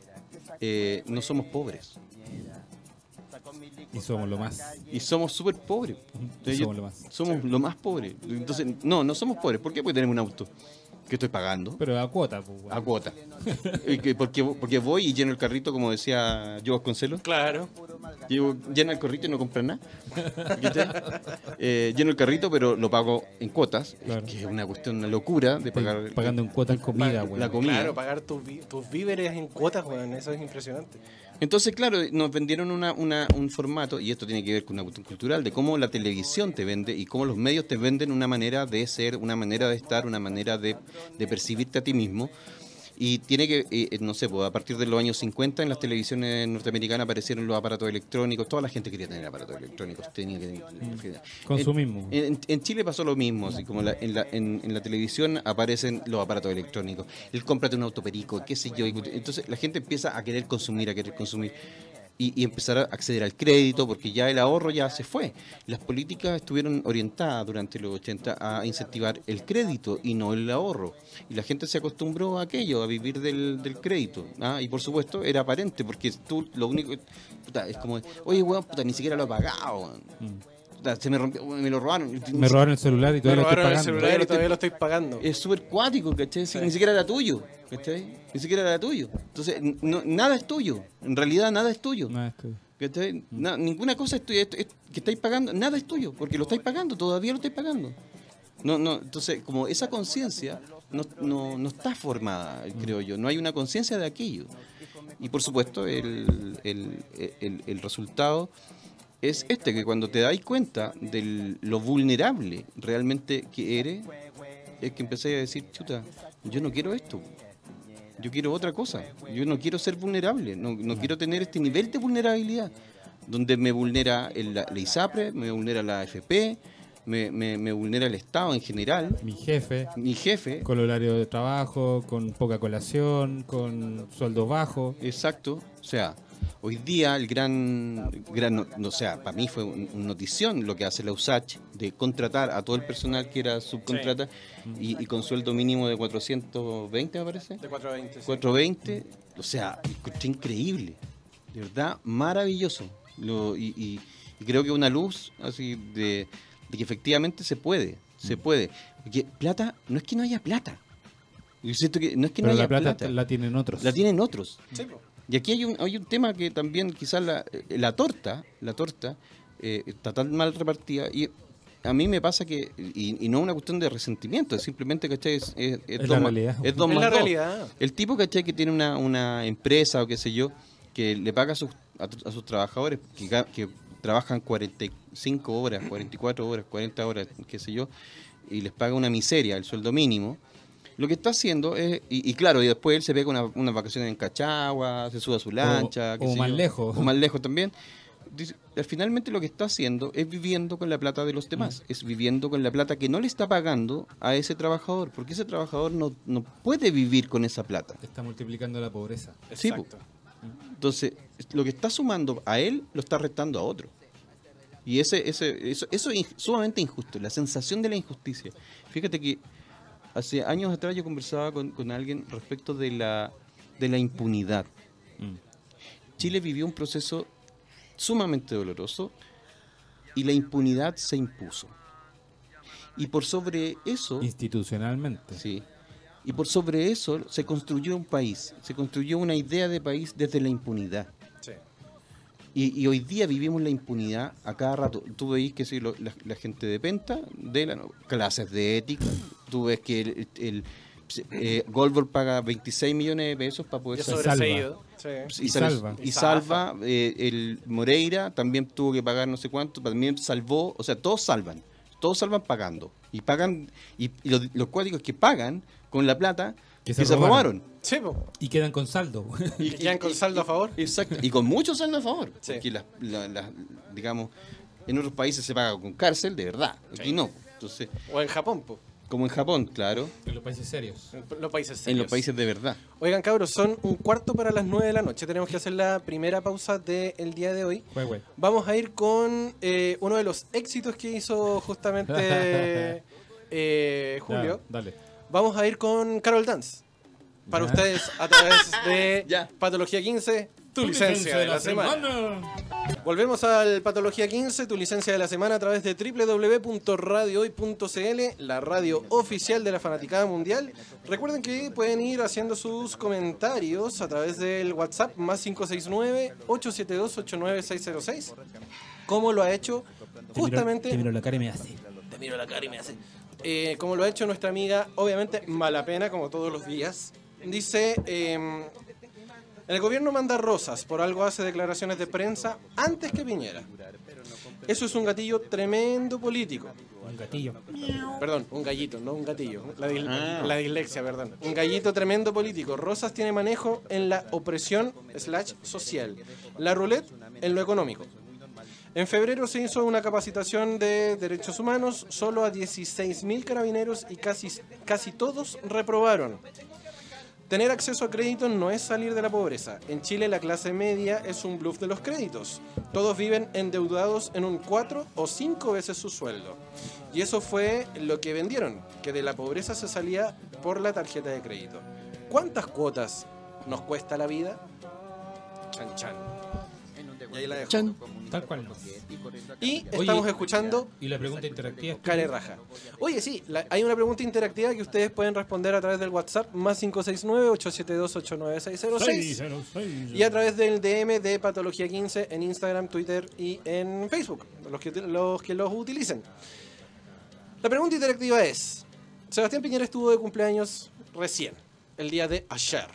eh, no somos pobres. Y somos lo más. Y somos súper pobres. Yo- somos lo más. somos lo más pobres. Entonces, no, no somos pobres. ¿Por qué? Porque tenemos un auto que estoy pagando Pero a cuota, pues, a cuota. Y que- porque, porque voy y lleno el carrito, como decía yo Vasconcelos. Claro. Llevo, lleno el carrito y no compro nada. Eh, lleno el carrito, pero lo pago en cuotas. Claro. Que es una cuestión, una locura de Estoy pagar. pagando en cuotas comida, la weón. comida. Claro, pagar tus, tus víveres en cuotas, weón. Eso es impresionante. Entonces, claro, nos vendieron una, una- un formato, y esto tiene que ver con una cuestión cultural, de cómo la televisión te vende y cómo los medios te venden una manera de ser, una manera de estar, una manera de, de percibirte a ti mismo. Y tiene que, eh, no sé, pues, a partir de los años 50 en las televisiones norteamericanas aparecieron los aparatos electrónicos, toda la gente quería tener aparatos electrónicos, tenía que... Consumismo. En, en- en Chile pasó lo mismo, así como la- en, la, en, en la televisión aparecen los aparatos electrónicos. El cómprate un autoperico, qué sé yo. Entonces la gente empieza a querer consumir, a querer consumir. Y, empezar a acceder al crédito, porque ya el ahorro ya se fue. Las políticas estuvieron orientadas durante los 80 a incentivar el crédito y no el ahorro. Y la gente se acostumbró a aquello, a vivir del, del crédito. ¿ah? Y por supuesto era aparente, porque tú lo único... puta, es como, oye, weón, puta, ni siquiera lo he pagado. weón. Se me rompió, me lo robaron. Me robaron el celular y Me todavía lo estoy robaron el pagando. celular y todavía lo estoy pagando. Es súper cuático, ¿cachai? Si Ni siquiera era tuyo, ¿cachai? Ni siquiera era tuyo. Entonces, no- nada es tuyo. En realidad, nada es tuyo. No, estoy- ¿cachai? Na- ninguna cosa es tuya. Esto- esto que estáis pagando, nada es tuyo, porque lo estáis pagando, todavía lo estáis pagando. No, no, entonces, como esa conciencia no, no, no está formada, creo yo. No hay una conciencia de aquello. Y por supuesto, el, el, el- el resultado es este, que cuando te dais cuenta de lo vulnerable realmente que eres, es que empecé a decir, chuta, yo no quiero esto. Yo quiero otra cosa. Yo no quiero ser vulnerable. No, no quiero tener este nivel de vulnerabilidad. Donde me vulnera el- la, la ISAPRE, me vulnera la AFP, me, me- me vulnera el Estado en general, Mi jefe, mi jefe. con horario de trabajo, con poca colación, con sueldos bajos. Exacto. O sea, hoy día el gran, gran no, sea, para mí fue un- una notición lo que hace la USACH de contratar a todo el personal que era subcontrata y, y con sueldo mínimo de 420, me parece. De 420. sí. 420, o sea, increíble, de verdad, maravilloso. Lo- y, y- y creo que una luz así de, de que efectivamente se puede, se puede. Porque plata, no es que no haya plata. Yo siento que no es que Pero no haya la plata, plata, la tienen otros. la tienen otros. Sí. Y aquí hay un, hay un tema que también quizás la, eh, la torta, la torta eh, está tan mal repartida y a mí me pasa que, y, y no es una cuestión de resentimiento, es simplemente, ¿cachai? Es, es, Es dos la más- realidad. es dos Es la realidad. El tipo, ¿cachai? Que tiene una, una empresa o qué sé yo, que le paga a sus, a, a sus trabajadores que, que trabajan 45 horas, 44 horas, 40 horas, qué sé yo, y les paga una miseria, el sueldo mínimo. Lo que está haciendo es, y, y claro, y después él se pega una, unas vacaciones en Cachagua, se sube a su lancha, o más yo, lejos. o más lejos también. Dice, finalmente lo que está haciendo es viviendo con la plata de los Mm. demás, es viviendo con la plata que no le está pagando a ese trabajador, porque ese trabajador no, no puede vivir con esa plata. Está multiplicando la pobreza. Sí. Exacto. Entonces, lo que está sumando a él lo está restando a otro. Y ese, ese, eso, eso es sumamente injusto, la sensación de la injusticia. Fíjate que hace años atrás yo conversaba con, con alguien respecto de la, de la impunidad. Mm. Chile vivió un proceso sumamente doloroso y la impunidad se impuso. Y por sobre eso... Institucionalmente. Sí. Y por sobre eso se construyó un país, se construyó una idea de país desde la impunidad. Y, y hoy día vivimos la impunidad a cada rato. Tú veis que sí, lo- la, la gente de Penta, de la, clases de ética, tú ves que el, el- eh, Goldberg paga 26 millones de pesos para poder salir. Sí. Y salva. Y salva. eh, el Moreira también tuvo que pagar no sé cuánto, también salvó. O sea, todos salvan. Todos salvan pagando. Y pagan. Y, y los, los cuáticos que pagan con la plata Que que se se, robaron. robaron. Sí, po. Y quedan con saldo. Y quedan con saldo a favor. Exacto. Y con muchos saldo a favor. Sí. Porque, las- la- las- digamos, en otros países se paga con cárcel, de verdad. Aquí Sí. no. Entonces, O en Japón, po. como en Japón, claro. en los países serios. En los países En serios. los países de verdad. Oigan, cabros, son un cuarto para las nueve de la noche. Tenemos que hacer la primera pausa del día de hoy. Güey, güey. Vamos a ir con eh, uno de los éxitos que hizo justamente eh, Julio. Ya, dale. Vamos a ir con Carol Dance. para Ya. ustedes a través de Ya. Patología 15, tu licencia de la semana. Volvemos al Patología 15, tu licencia de la semana a través de www.radiohoy.cl, la radio oficial de la Fanaticada Mundial. Recuerden que pueden ir haciendo sus comentarios a través del WhatsApp más 569-872-89606, como lo ha hecho justamente... Te miro la cara y me hace. Te miro la cara y me hace. Eh, como lo ha hecho nuestra amiga, obviamente Malapena, como todos los días. Dice: eh, El gobierno manda rosas, por algo hace declaraciones de prensa antes que Piñera. Eso es un gatillo tremendo político. Un gatillo. Perdón, un gallito, no un gatillo. La, dis- Ah. la dislexia, perdón. Un gallito tremendo político. Rosas tiene manejo en la opresión slash social. La roulette en lo económico. En febrero se hizo una capacitación de derechos humanos solo a 16.000 carabineros y casi, casi todos reprobaron. Tener acceso a créditos no es salir de la pobreza. En Chile la clase media es un bluff de los créditos. Todos viven endeudados en un 4 o 5 veces su sueldo. Y eso fue lo que vendieron, que de la pobreza se salía por la tarjeta de crédito. ¿Cuántas cuotas nos cuesta la vida? Chan chan. Y ahí la dejo. Tal cual. Y Oye, estamos escuchando Y la pregunta interactiva Care Raja. Oye, sí, la- hay una pregunta interactiva que ustedes pueden responder a través del WhatsApp más 569-872-89606 y a través del DM de Patología 15 en Instagram, Twitter y en Facebook, los que, los que los utilicen. La pregunta interactiva es, Sebastián Piñera estuvo de cumpleaños recién, el día de ayer.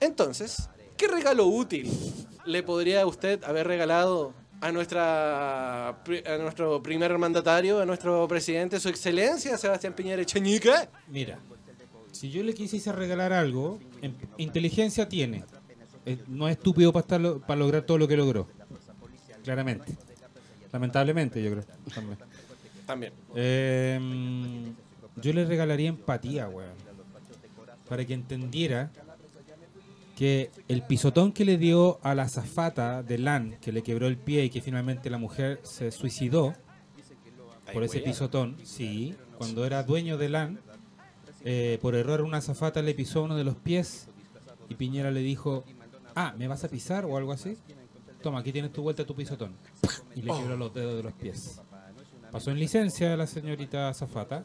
Entonces, ¿qué regalo útil le podría usted haber regalado a, nuestra, a nuestro primer mandatario, a nuestro presidente, su excelencia, Sebastián Piñera Echeñique? Mira, si yo le quisiese regalar algo, en- inteligencia tiene. No es estúpido para, estarlo- para lograr todo lo que logró. Claramente. Lamentablemente, yo creo. También. También. Eh, yo le regalaría empatía, weón. Para que entendiera que el pisotón que le dio a la zafata de LAN, que le quebró el pie y que finalmente la mujer se suicidó por ese pisotón, sí, cuando era dueño de LAN, eh, por error una zafata le pisó uno de los pies y Piñera le dijo, ah, ¿me vas a pisar o algo así? Toma, aquí tienes tu vuelta tu pisotón. Y le quebró los dedos de los pies. Pasó en licencia la señorita Zafata.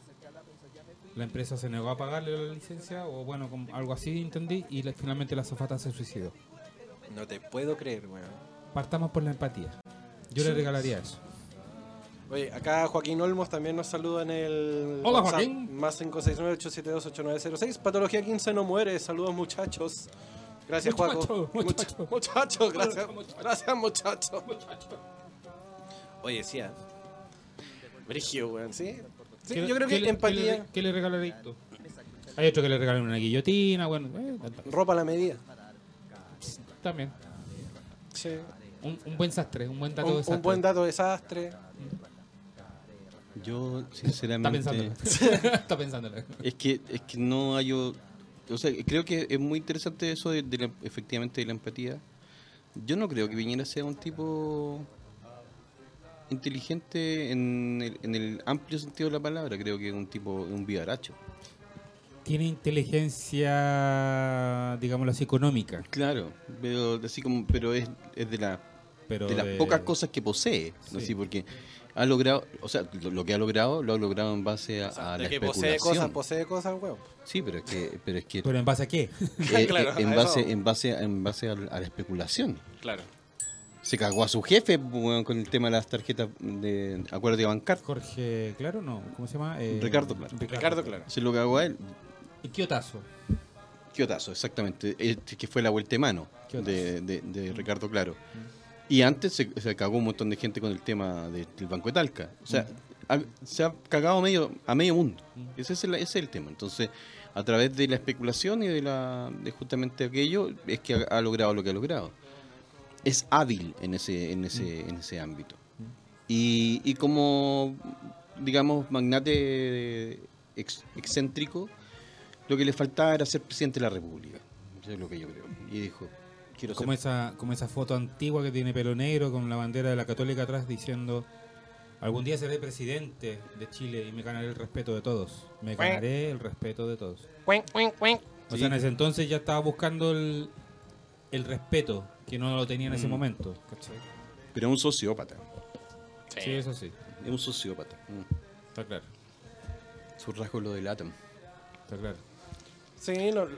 La empresa se negó a pagarle la licencia, o bueno, como algo así entendí, y la- finalmente la Zafata se suicidó. No te puedo creer, weón. Partamos por la empatía. Yo le regalaría eso. Oye, acá Joaquín Olmos también nos saluda en el Hola, WhatsApp, Joaquín. más 569-872-8906. Patología 15 no muere. Saludos, muchachos. Gracias, Muchacho, Juaco. muchacho. Much- muchacho, gracias. Gracias, muchacho. Oye, sí, ¿eh? Brigio, weón, ¿sí? Sí, ¿Qué- yo creo qué que empatía, ¿Qué le, qué le regalaría tú? Hay otro que le regalen una guillotina, bueno, eh, ropa a la medida. también. Sí. Un, un buen sastre, un buen dato Un, de un sastre. buen dato de desastre. Yo, Está sinceramente. pensándolo. Está pensándolo. Es que, es que no hay. O o sea, creo que es muy interesante eso de, de la- efectivamente de la empatía. Yo no creo que Piñera sea un tipo inteligente en el, en el amplio sentido de la palabra. Creo que es un tipo, un vivaracho. Tiene inteligencia, digámoslo así, económica. Claro, pero así como, pero es, es de la Pero de las de- pocas cosas que posee, ¿no? Sí. Porque ha logrado, o sea, lo, lo que ha logrado, lo ha logrado en base a, a de la que posee especulación. cosas, posee cosas, weón. Sí, pero es que, pero es que ¿Pero en base a qué? eh, Claro, eh, en a base, en base, en base a, a la especulación. Claro. Se cagó a su jefe con el tema de las tarjetas de acuerdo de bancar. Jorge, claro, no, ¿cómo se llama? Eh, Ricardo Claro. Ricardo, claro. Se lo cagó a él. ¿Y qué otazo? Quiotazo, exactamente. Este que fue la vuelta de mano de, de- de Ricardo Claro. Y antes se, se cagó un montón de gente con el tema de- del Banco de Talca. O sea, ha- se ha cagado a medio, a medio mundo. Ese, es el, ese es el tema. Entonces, a través de la especulación y de, la, de justamente aquello, es que ha, ha logrado lo que ha logrado. Es hábil en ese, en ese, en ese ámbito. Y, y como, digamos, magnate ex- excéntrico, lo que le faltaba era ser presidente de la República. Eso es lo que yo creo. Y dijo, quiero ser Como esa, como esa foto antigua que tiene pelo negro con la bandera de la católica atrás diciendo algún día seré presidente de Chile y me ganaré el respeto de todos. Me ganaré el respeto de todos. O sea, en ese entonces ya estaba buscando el, el respeto, que no lo tenía en ese Mm. momento. ¿cachai? Pero es un sociópata. Sí. eso sí, Es un sociópata. Mm. está claro. Sus rasgos lo delatan. Está claro. Sí, lo-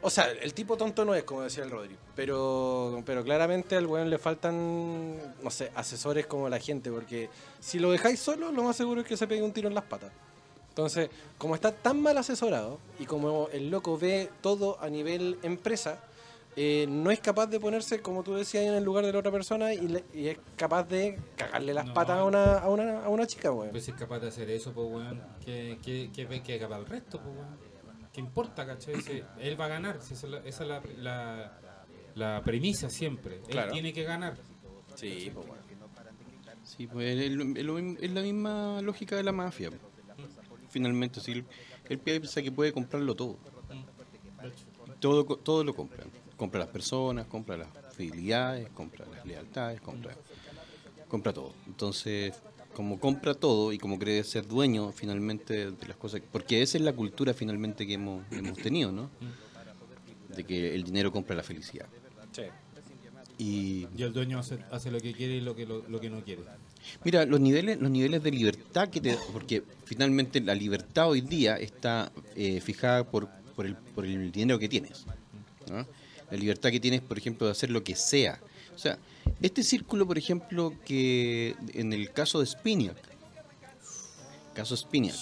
o sea, el tipo tonto no es, como decía el Rodri. Pero, pero claramente al weón le faltan, no sé, asesores como la gente. Porque si lo dejáis solo, lo más seguro es que se pegue un tiro en las patas. Entonces, como está tan mal asesorado y como el loco ve todo a nivel empresa, eh, no es capaz de ponerse, como tú decías, en el lugar de la otra persona y, le- y es capaz de cagarle las No. patas a una, a una, a una chica, weón. Pues si es capaz de hacer eso, pues weón, ¿qué, qué, qué, ve que capaz el resto, pues weón? ¿Qué importa, cachai? Si él va a ganar, si esa es la, esa es la, la, la premisa siempre. Claro. Él tiene que ganar. Sí, pues, weón. Sí, pues es, la misma lógica de la mafia. Finalmente, si él, él piensa que puede comprarlo todo. Todo, co- todo lo compra. Compra las personas, compra las fidelidades, compra las lealtades, compra, compra todo. Entonces, como compra todo y como cree ser dueño finalmente de las cosas, porque esa es la cultura finalmente que hemos, hemos tenido, ¿no? De que el dinero compra la felicidad. Sí. Y Y el dueño hace, hace lo que quiere y lo que, lo, lo que no quiere. Mira, los niveles, los niveles de libertad que te porque finalmente la libertad hoy día está eh, fijada por, por, el, por el dinero que tienes. ¿no? La libertad que tienes, por ejemplo, de hacer lo que sea. O sea, este círculo, por ejemplo, que en el caso de Spiniak, caso Spiniak,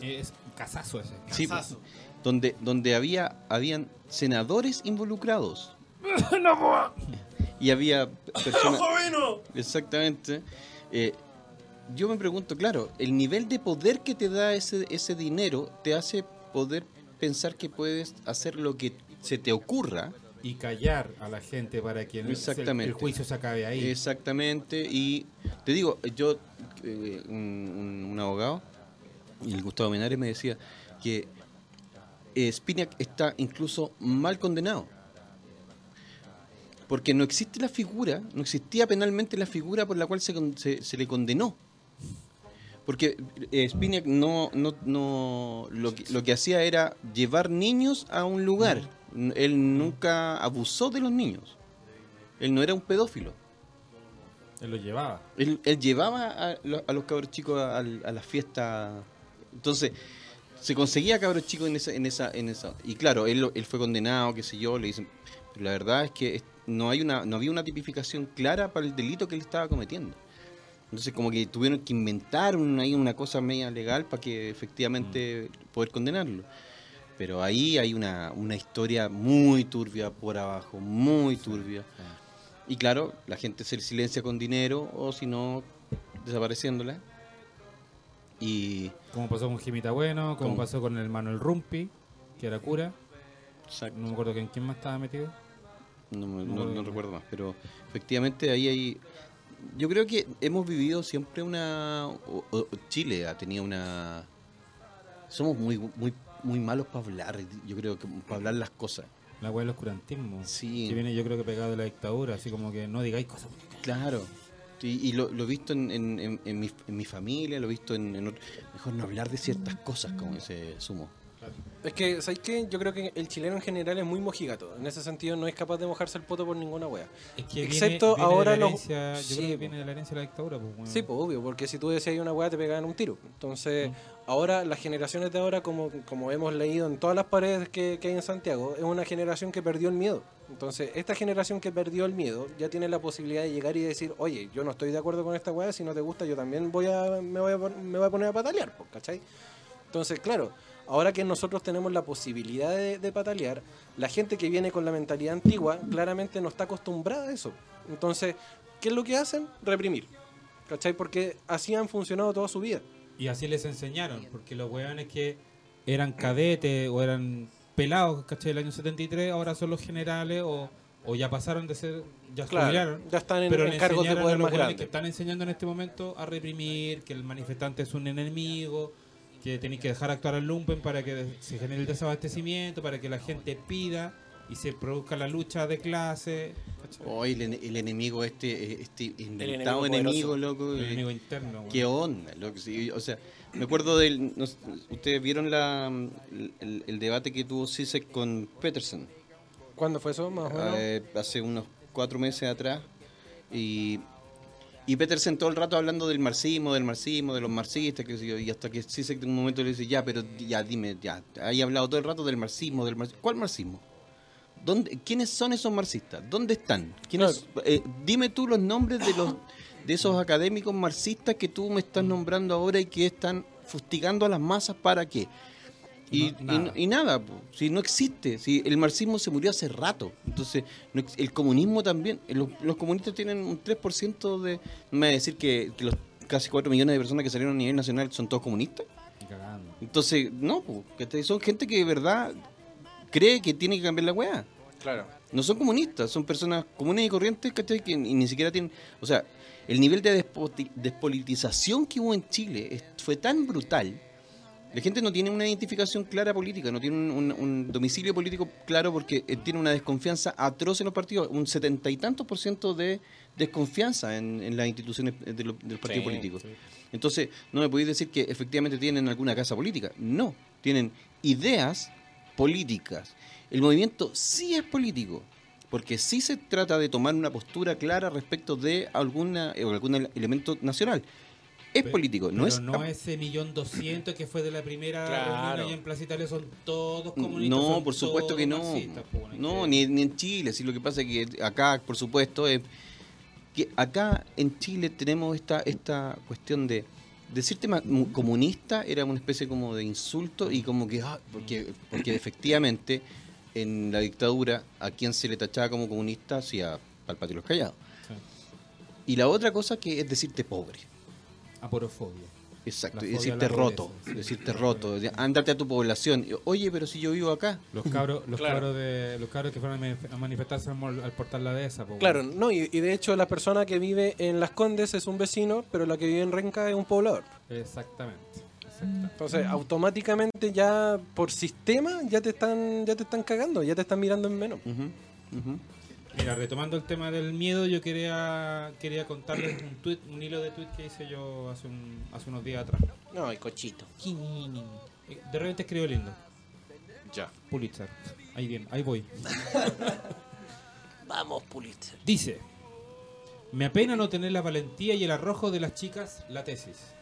es casazo ese. sí, donde, donde había, habían senadores involucrados. y había personas. Exactamente. Eh, yo me pregunto, claro, el nivel de poder que te da ese, ese dinero te hace poder pensar que puedes hacer lo que se te ocurra. Y callar a la gente para que el- Exactamente. el, juicio se acabe ahí. Exactamente. Y te digo, yo, eh, un, un- abogado, y el Gustavo Menares me decía que eh, Spinac está incluso mal condenado. Porque no existe la figura, no existía penalmente la figura por la cual se, se, se le condenó. Porque eh, Spinac no, no, no lo, lo que hacía era llevar niños a un lugar. Él nunca abusó de los niños. Él no era un pedófilo. Él lo llevaba. Él, él llevaba a, a los cabros chicos a, a la fiesta. Entonces, se conseguía cabros chicos en esa, en esa, en esa. Y claro, él, él fue condenado, qué sé yo, le dicen. Pero la verdad es que no hay una, no había una tipificación clara para el delito que él estaba cometiendo. Entonces como que tuvieron que inventar una cosa media legal para que efectivamente poder condenarlo. Pero ahí hay una, una historia muy turbia por abajo, muy turbia. Y claro, la gente se silencia con dinero o si no, desapareciéndola. Y Como pasó con Jimita Bueno, como pasó con el Manuel Rumpi, que era cura. exacto, No me acuerdo en quién más estaba metido. no, me- no no- recuerdo. no recuerdo más, pero efectivamente ahí hay... Yo creo que hemos vivido siempre una... o- o- Chile ha tenido una... Somos muy, muy, muy malos para hablar, yo creo que para hablar las cosas. La weá del oscurantismo. Sí. Que viene yo creo que pegado de la dictadura, así como que no digáis cosas. Claro. Y, y lo, lo he visto en, en- en- en mi, en mi familia, lo he visto en, en otro- Mejor no hablar de ciertas cosas, como ese sumo. Es que, ¿sabes qué? Yo creo que el chileno en general es muy mojigato. En ese sentido, no es capaz de mojarse el poto por ninguna wea. Es que Excepto viene, viene ahora de la los- herencia, yo Sí, creo que viene de la herencia de la dictadura. Pues. Sí, pues obvio, porque si tú decías una weá te pegaban un tiro. Entonces, ahora las generaciones de ahora, como, como hemos leído en todas las paredes que, que hay en Santiago, es una generación que perdió el miedo. Entonces, esta generación que perdió el miedo ya tiene la posibilidad de llegar y decir, oye, yo no estoy de acuerdo con esta weá, si no te gusta yo también voy a, me, voy a, me voy a poner a patalear, ¿cachai? Entonces, claro, ahora que nosotros tenemos la posibilidad de, de patalear, la gente que viene con la mentalidad antigua claramente no está acostumbrada a eso. Entonces, ¿qué es lo que hacen? Reprimir. ¿Cachai? Porque así han funcionado toda su vida. Y así les enseñaron, porque los weones que eran cadetes o eran pelados, ¿cachai? Del año 73, ahora son los generales o, o ya pasaron de ser, ya Claro, jubilaron. ya están en, pero en cargos de poder a los más grandes. que están enseñando en este momento a reprimir, que el manifestante es un enemigo, que tenéis que dejar actuar al lumpen para que se genere el desabastecimiento, para que la gente pida y se produzca la lucha de clase. Hoy el, ene- el enemigo este, este inventado enemigo enemigo, poderoso. loco. El eh, enemigo interno. ¿Qué onda? loco? Sí, o sea, me acuerdo del... no Ustedes vieron la, el, el debate que tuvo Zizek con Peterson ¿Cuándo fue eso, más o menos? eh, hace unos cuatro meses atrás. Y, y Peterson todo el rato hablando del marxismo, del marxismo, de los marxistas, que sé yo, y hasta que Zizek en un momento le dice, ya, pero ya, dime, ya, hay hablado todo el rato del marxismo, del marxismo. ¿Cuál marxismo? ¿Dónde, ¿Quiénes son esos marxistas? ¿Dónde están? ¿Quiénes- eh, dime tú los nombres de los de esos académicos marxistas que tú me estás nombrando ahora y que están fustigando a las masas para qué. Y No, nada. y nada, po. si no existe, si el marxismo se murió hace rato, entonces no el comunismo también, eh, los, los comunistas tienen un 3% de, no me va a decir que, los casi 4 millones de personas que salieron a nivel nacional son todos comunistas, entonces no, po, son gente que de verdad cree que tiene que cambiar la weá. Claro. No son comunistas, son personas comunes y corrientes, ¿cachai? Que ni siquiera tienen... O sea, el nivel de despolitización que hubo en Chile fue tan brutal. La gente no tiene una identificación clara política, no tiene un, un- un domicilio político claro porque eh, tiene una desconfianza atroz en los partidos, un setenta y tantos por ciento de desconfianza en, en las instituciones de lo- del partido Sí, político. Entonces, no me podéis decir que efectivamente tienen alguna casa política. No, tienen ideas políticas. El movimiento sí es político, porque sí se trata de tomar una postura clara respecto de alguna, eh, algún ele- elemento nacional. Es político, no pero es... no ese millón doscientos que fue de la primera Claro. reunión ahí en Plaza Italia son todos comunistas. No, por supuesto que no. bueno, No, ni, ni en Chile. Sí, lo que pasa es que acá, por supuesto, es que acá en Chile tenemos esta, esta cuestión de decirte comunista era una especie como de insulto y como que ah, porque porque efectivamente en la dictadura a quien se le tachaba como comunista hacía al patio de los callados. Sí. Y la otra cosa que es decirte pobre. Aporofobia. Exacto, y a decirte roto, pobreza, sí. decirte roto, ándate a tu población. Oye, pero si yo vivo acá. Los cabros, los Claro. cabros de los cabros que fueron a manif- a manifestarse al, al portal la dehesa, po, Claro, no, y, y de hecho la persona que vive en Las Condes es un vecino, pero la que vive en Renca es un poblador. Exactamente. Entonces, automáticamente ya por sistema ya te están ya te están cagando, ya te están mirando en menos. Mira, retomando el tema del miedo, yo quería quería contarles un tweet, un hilo de tweet que hice yo hace un, hace unos días atrás. No, y cochito. Y De repente escribió lindo. Ya. Pulitzer. Ahí bien, ahí voy. Vamos, Pulitzer. Dice, me apena no tener la valentía y el arrojo de las chicas la tesis.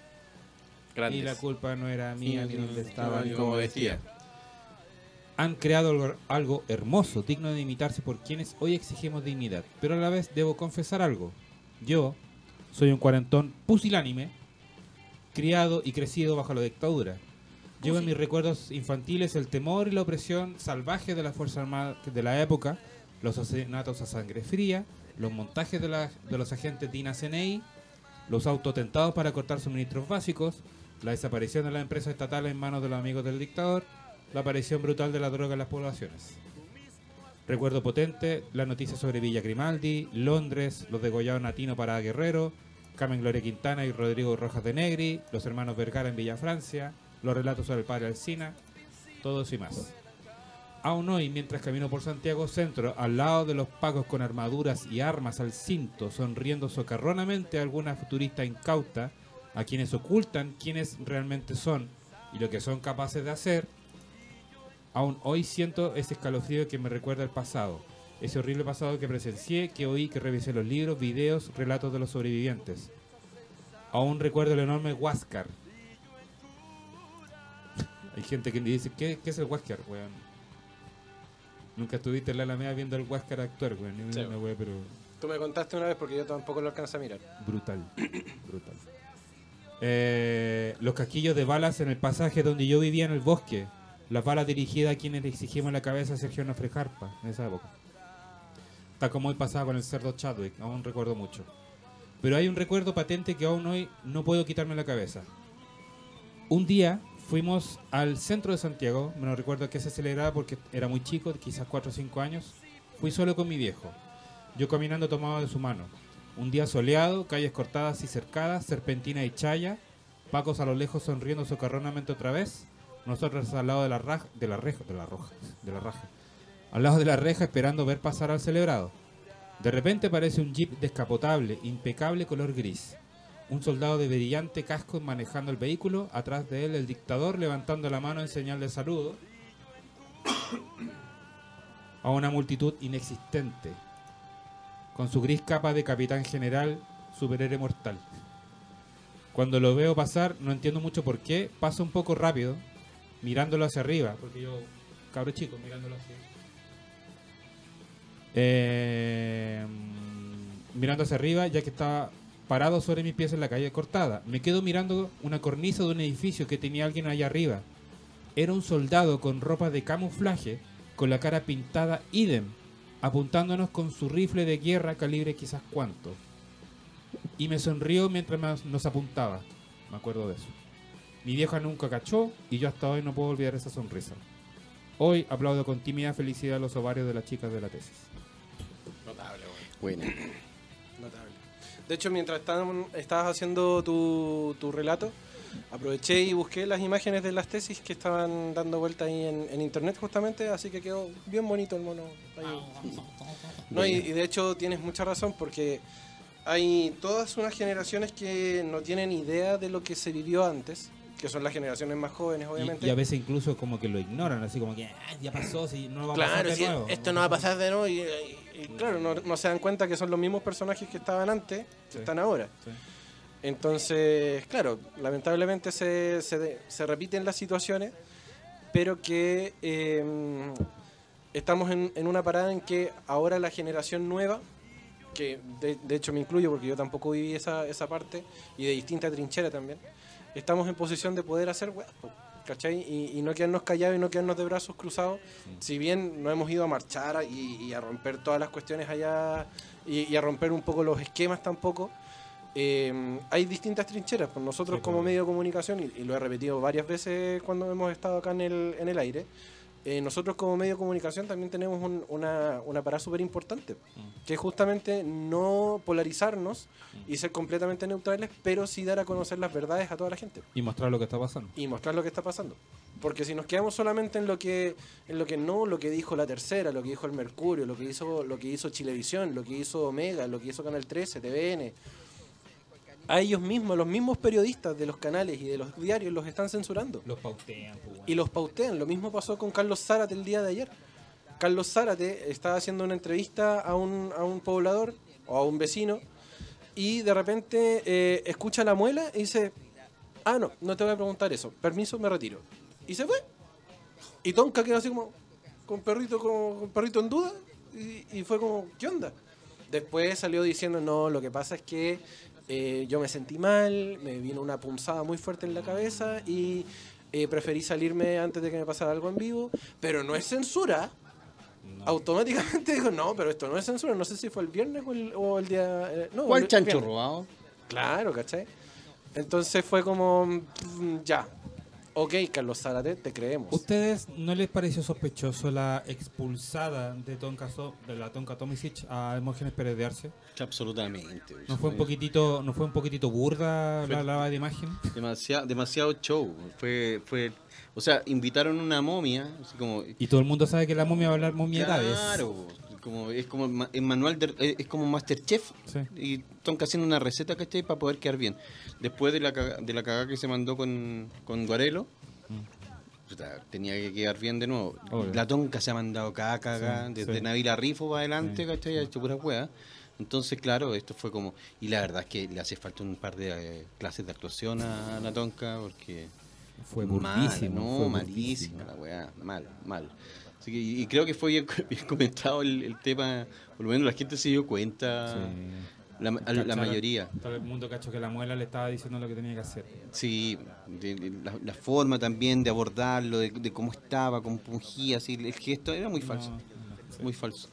Grandes. Y la culpa no era mía Sí, ni donde estaba ni cómo vestía. Han creado algo, algo hermoso, digno de imitarse por quienes hoy exigimos dignidad. Pero a la vez debo confesar algo. Yo soy un cuarentón pusilánime, criado y crecido bajo la dictadura. Llevo en mis recuerdos infantiles el temor y la opresión salvaje de las Fuerzas Armadas de la época, los asesinatos a sangre fría, los montajes de, la- de los agentes DINA CNI, los autotentados para cortar suministros básicos, la desaparición de las empresas estatales en manos de los amigos del dictador, la aparición brutal de la droga en las poblaciones. Recuerdo potente la noticia sobre Villa Grimaldi, Londres, los degollados Natino para Guerrero, Carmen Gloria Quintana y Rodrigo Rojas de Negri, los hermanos Vergara en Villa Francia, los relatos sobre el padre Alcina, todo eso y más. Aún hoy, mientras camino por Santiago Centro, al lado de los pagos con armaduras y armas al cinto, sonriendo socarronamente a alguna futurista incauta, a quienes ocultan quiénes realmente son y lo que son capaces de hacer, aún hoy siento ese escalofrío que me recuerda al pasado, ese horrible pasado que presencié, que oí, que revisé los libros, videos, relatos de los sobrevivientes. Aún recuerdo el enorme Huáscar. Hay gente que me dice, ¿qué, qué es el Huáscar, weón? Nunca estuviste en la Alameda viendo al Huáscar actuar, weón. Sí. una wea, pero Tú me contaste una vez porque yo tampoco lo alcanzo a mirar. brutal. brutal. Eh, los casquillos de balas en el pasaje donde yo vivía en el bosque. Las balas dirigidas a quienes le exigimos la cabeza a Sergio Nofre Jarpa en esa época. Está como hoy pasaba con el cerdo Chadwick, aún recuerdo mucho. Pero hay un recuerdo patente que aún hoy no puedo quitarme la cabeza. Un día fuimos al centro de Santiago, me lo recuerdo que se celebraba porque era muy chico, quizás 4 o 5 años. Fui solo con mi viejo. Yo caminando tomado de su mano. Un día soleado, calles cortadas y cercadas, serpentina y chaya, Pacos a lo lejos sonriendo socarronamente otra vez, nosotros al lado de la raja, de la reja, de la roja, de la raja. al lado de la reja esperando ver pasar al celebrado. De repente aparece un jeep descapotable, impecable color gris. Un soldado de brillante casco manejando el vehículo, atrás de él el dictador levantando la mano en señal de saludo a una multitud inexistente, con su gris capa de capitán general, superhéroe mortal. Cuando lo veo pasar, no entiendo mucho por qué, pasa un poco rápido, mirándolo hacia arriba, porque yo, cabro chico, mirándolo así. Eh, mirando hacia arriba, ya que estaba parado sobre mis pies en la calle cortada. Me quedo mirando una cornisa de un edificio que tenía alguien allá arriba. Era un soldado con ropa de camuflaje, con la cara pintada idem, apuntándonos con su rifle de guerra calibre quizás cuánto. Y me sonrió mientras más nos apuntaba. Me acuerdo de eso. Mi vieja nunca cachó y yo hasta hoy no puedo olvidar esa sonrisa. Hoy aplaudo con tímida felicidad los ovarios de las chicas de la tesis. Notable, güey. Bueno, Notable. De hecho, mientras estaban- estabas haciendo tu, tu relato, aproveché y busqué las imágenes de las tesis que estaban dando vuelta ahí en, en internet justamente, así que quedó bien bonito el mono. ahí. No, y, y de hecho tienes mucha razón porque hay todas unas generaciones que no tienen idea de lo que se vivió antes, que son las generaciones más jóvenes, obviamente. Y, y a veces incluso como que lo ignoran, así como que "Ah, ya pasó, si no va a pasar Claro, de sí, nuevo. esto no va a pasar de nuevo. Y, y- y claro, no, no se dan cuenta que son los mismos personajes que estaban antes, que Sí. están ahora. Sí. Entonces, claro, lamentablemente se, se, se repiten las situaciones, pero que eh, estamos en, en una parada en que ahora la generación nueva, que de, de hecho me incluyo porque yo tampoco viví esa, esa parte, y de distinta trinchera también, estamos en posición de poder hacer weas, ¿cachai? Y, y no quedarnos callados y no quedarnos de brazos cruzados, si bien no hemos ido a marchar y, y a romper todas las cuestiones allá y, y a romper un poco los esquemas tampoco. Eh, hay distintas trincheras. Pues nosotros Sí, como pues. medio de comunicación, y, y lo he repetido varias veces cuando hemos estado acá en el, en el aire, eh, nosotros como medio de comunicación también tenemos un- una, una parada súper importante, que es justamente no polarizarnos y ser completamente neutrales, pero sí dar a conocer las verdades a toda la gente Y mostrar lo que está pasando. y mostrar lo que está pasando. Porque si nos quedamos solamente en lo que en lo que no, lo que dijo la tercera, lo que dijo el Mercurio, lo que hizo lo que hizo Chilevisión, lo que hizo Omega, lo que hizo Canal 13, TVN, a ellos mismos, los mismos periodistas de los canales y de los diarios los están censurando Los pautean, pues, y los pautean. Lo mismo pasó con Carlos Zárate el día de ayer. Carlos Zárate estaba haciendo una entrevista a un, a un poblador o a un vecino y de repente eh, escucha la muela y dice, ah, no, no te voy a preguntar eso, permiso, me retiro. Y se fue. Y Tonka quedó así como con perrito, como, con perrito en duda y, y fue como, ¿qué onda? Después salió diciendo, no, lo que pasa es que eh, yo me sentí mal, me vino una punzada muy fuerte en la cabeza y eh, preferí salirme antes de que me pasara algo en vivo, pero no es censura. Automáticamente dijo, no, pero esto no es censura, no sé si fue el viernes o el, o el día... eh, no, ¿cuál el chancho robado? Claro, ¿cachai? Entonces fue como, mm, ya, ok, Carlos Zárate, te creemos. ¿Ustedes no les pareció sospechoso la expulsada de Tonka, So- de la Tonka Tomisic a Hermógenes Pérez de Arce? Absolutamente. ¿No fue un poquitito, no fue un poquitito burda Fue- la lava de imagen? Demasiado, demasiado show. Fue, fue, o sea, invitaron una momia, así como Y todo el mundo sabe que la momia va a hablar momiedades. Claro, como, es como el manual de, es es como Masterchef Sí. y Tonka haciendo una receta, ¿cachai? Para poder quedar bien. Después de la, caga- de la cagada que se mandó con, con Guarelo, puta, tenía que quedar bien de nuevo. Mm. Obvio. La Tonka se ha mandado cada cagada, Sí, desde sí. Navila Rifo para adelante, ¿cachai? Ha hecho pura hueá. Entonces, claro, esto fue como... Y la verdad es que le hace falta un par de eh, clases de actuación a la Tonka porque... Fue burdísimo. no, fue malísima la weá, mal, mal. Así que, y y creo que fue bien, bien comentado el, el tema, por lo menos la gente se dio cuenta, Sí. la, a la Cacharon- mayoría. Todo el mundo cachó que la muela le estaba diciendo lo que tenía que hacer. Sí, de- de la, la forma también de abordarlo, de, de cómo estaba, cómo pungía, así, el gesto era muy falso, No, no, sí. muy falso.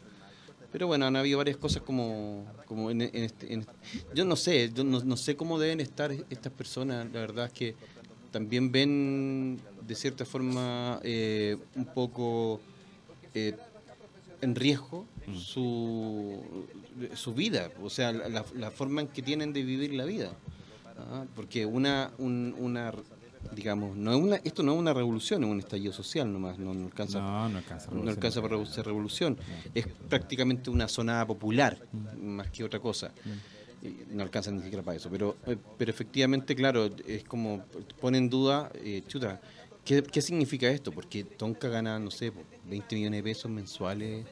Pero bueno, han habido varias cosas como, como en, en este, en- yo no sé, yo no, no sé cómo deben estar estas personas, la verdad es que también ven de cierta forma eh, un poco eh, en riesgo su, su vida, o sea, la, la forma en que tienen de vivir la vida. ¿ah? Porque una, un- una digamos, no es una, esto no es una revolución, es un estallido social nomás, no, no alcanza, No, no alcanza. no alcanza para ser revolución. Es prácticamente una sonada popular, más que otra cosa. Y No alcanza ni siquiera para eso. Pero, eh, pero efectivamente, claro, es como pone en duda, eh, chuta, ¿qué, ¿qué significa esto? Porque Tonka gana, no sé, po, 20 millones de pesos mensuales.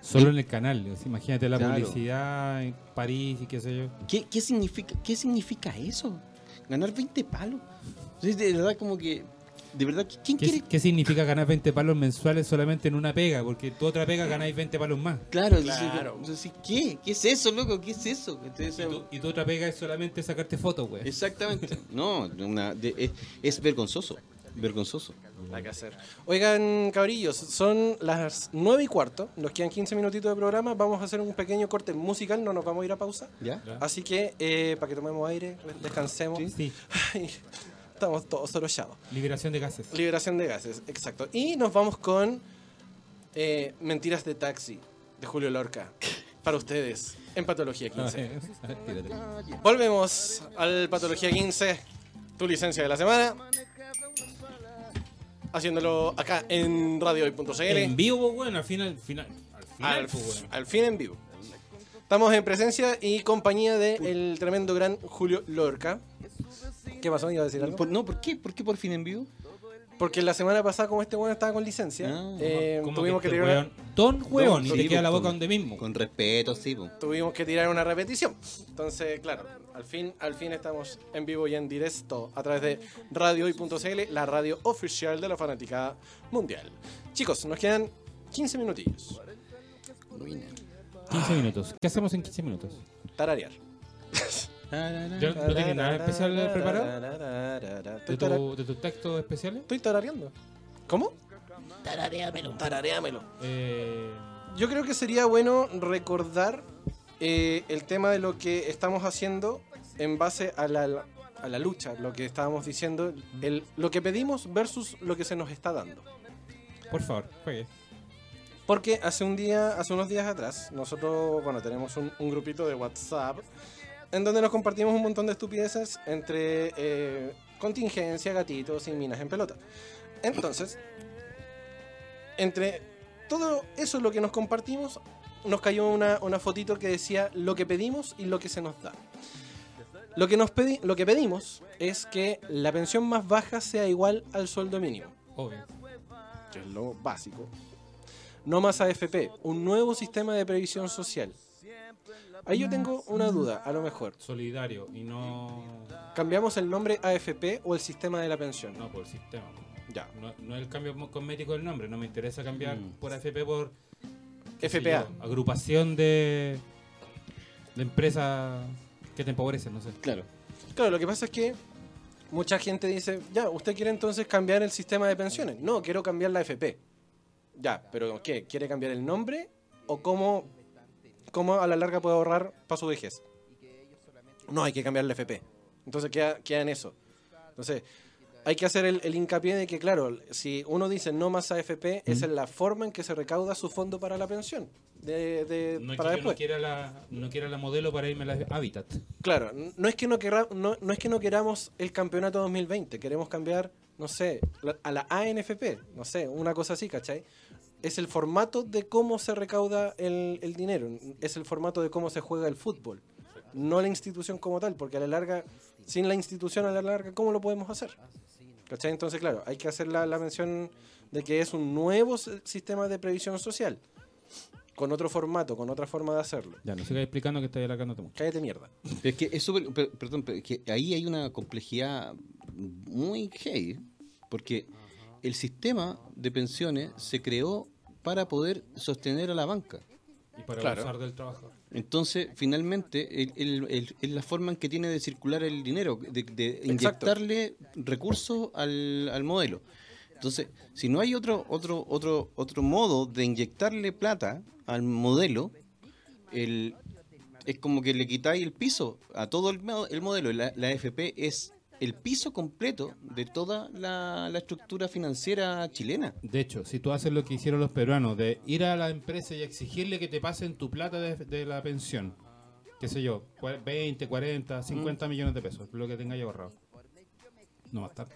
Solo en el canal. imagínate la Claro. publicidad en París y qué sé yo. ¿Qué, qué significa, ¿Qué significa eso? Ganar 20 palos. De verdad, como que. De verdad, ¿quién ¿Qué, quiere qué significa ganar 20 palos mensuales solamente en una pega? Porque tu otra pega ganáis 20 palos más. Claro, Claro. entonces, ¿qué? ¿Qué es eso, loco? ¿Qué es eso? Entonces, Y tu, y tu otra pega es solamente sacarte fotos, güey. exactamente. No, una- de- es, es vergonzoso. Vergonzoso. Hay que hacer. Oigan, cabrillos, son las 9 y cuarto. Nos quedan 15 minutitos de programa. Vamos a hacer un pequeño corte musical. No nos vamos a ir a pausa. ¿Ya? Así que, eh, para que tomemos aire, descansemos. Sí. Ay, estamos todos sorollados. Liberación de gases. Liberación de gases, exacto. Y nos vamos con eh, Mentiras de Taxi, de Julio Lorca. Para ustedes, en Patología 15. Tírate. Volvemos al Patología 15, tu licencia de la semana. Haciéndolo acá en radiohoy.cl. En vivo, bueno, al final, al final, al final, Al, pues, bueno. al fin en vivo. Estamos en presencia y compañía del tremendo gran Julio Lorca. ¿Qué pasó? ¿Iba a decir algo? Por- no, ¿por qué? ¿Por qué por fin en vivo? Porque la semana pasada, como este weón estaba con licencia, Ah, eh, ¿Cómo tuvimos que, este tirar una, weón? Don hueón, y sí, te queda pues, la boca con- donde mismo. Con respeto, sí, po. tuvimos que tirar una repetición. Entonces, claro, al fin, al fin estamos en vivo y en directo a través de radiohoy.cl, la radio oficial de la fanaticada mundial. Chicos, nos quedan 15 minutillos. 15 minutos. ¿Qué hacemos en 15 minutos? Tararear. ¿Yo no tiene nada especial preparado? ¿De, tu, de tus textos especiales? estoy tarareando. ¿Cómo? Tarareámelo. Tarareámelo. Eh, Yo creo que sería bueno recordar eh, el tema de lo que estamos haciendo en base a la, a la lucha, lo que estábamos diciendo, el, lo que pedimos versus lo que se nos está dando. por favor, juegue. Porque hace un día, hace unos días atrás, nosotros, bueno, tenemos un, un grupito de WhatsApp en donde nos compartimos un montón de estupideces entre eh, contingencia, gatitos y minas en pelota. Entonces, entre todo eso lo que nos compartimos, nos cayó una, una fotito que decía lo que pedimos y lo que se nos da. Lo que, nos pedi- lo que pedimos es que la pensión más baja sea igual al sueldo mínimo Obvio. que es lo básico. No más AFP, un nuevo sistema de previsión social. Ahí yo tengo una duda, a lo mejor. Solidario y no. ¿Cambiamos el nombre AFP o el sistema de la pensión? No por el sistema. Ya. No, no el cambio cosmético del nombre. No me interesa cambiar Mm. por AFP por. FPA. yo, agrupación de. de empresas que te empobrecen, no sé. Claro. Claro, lo que pasa es que mucha gente dice, ya, ¿usted quiere entonces cambiar el sistema de pensiones? No, quiero cambiar la AFP. Ya, pero ¿qué? ¿Quiere cambiar el nombre? ¿O cómo, cómo a la larga puede ahorrar para su vejez? No, hay que cambiar la AFP. Entonces queda, queda en eso. Entonces, hay que hacer el, el hincapié de que, claro, si uno dice no más AFP, esa es la forma en que se recauda su fondo para la pensión. De, de- No es para que yo no después. quiera, la, no quiera la modelo para irme a la Habitat. Claro, no es que no, querra- no, no es que no queramos el campeonato 2020, queremos cambiar, no sé, la- a la ANFP, no sé, una cosa así, ¿cachai? Es el formato de cómo se recauda el, el dinero, es el formato de cómo se juega el fútbol, no la institución como tal, porque a la larga, sin la institución a la larga, ¿cómo lo podemos hacer? ¿Cachai? Entonces, claro, hay que hacer la, la mención de que es un nuevo s- sistema de previsión social, con otro formato, con otra forma de hacerlo. Ya, no sigas explicando que estoy alargándote mucho. Cállate mierda. Pero es que es súper. per- Perdón, pero es que ahí hay una complejidad muy heavy. Porque el sistema de pensiones se creó para poder sostener a la banca. Y para Claro. gozar del trabajo. Entonces, finalmente, el- el- el- es la forma en que tiene de circular el dinero, de, inyectarle recursos al, al modelo. Entonces, si no hay otro, otro, otro, otro modo de inyectarle plata al modelo, el, es como que le quitáis el piso a todo el, mo- el modelo. La, la AFP es el piso completo de toda la, la estructura financiera chilena. De hecho, si tú haces lo que hicieron los peruanos, de ir a la empresa y exigirle que te pasen tu plata de, de la pensión, qué sé yo, cua- 20, 40, 50 millones de pesos, lo que tengáis ahorrado. No va a estar.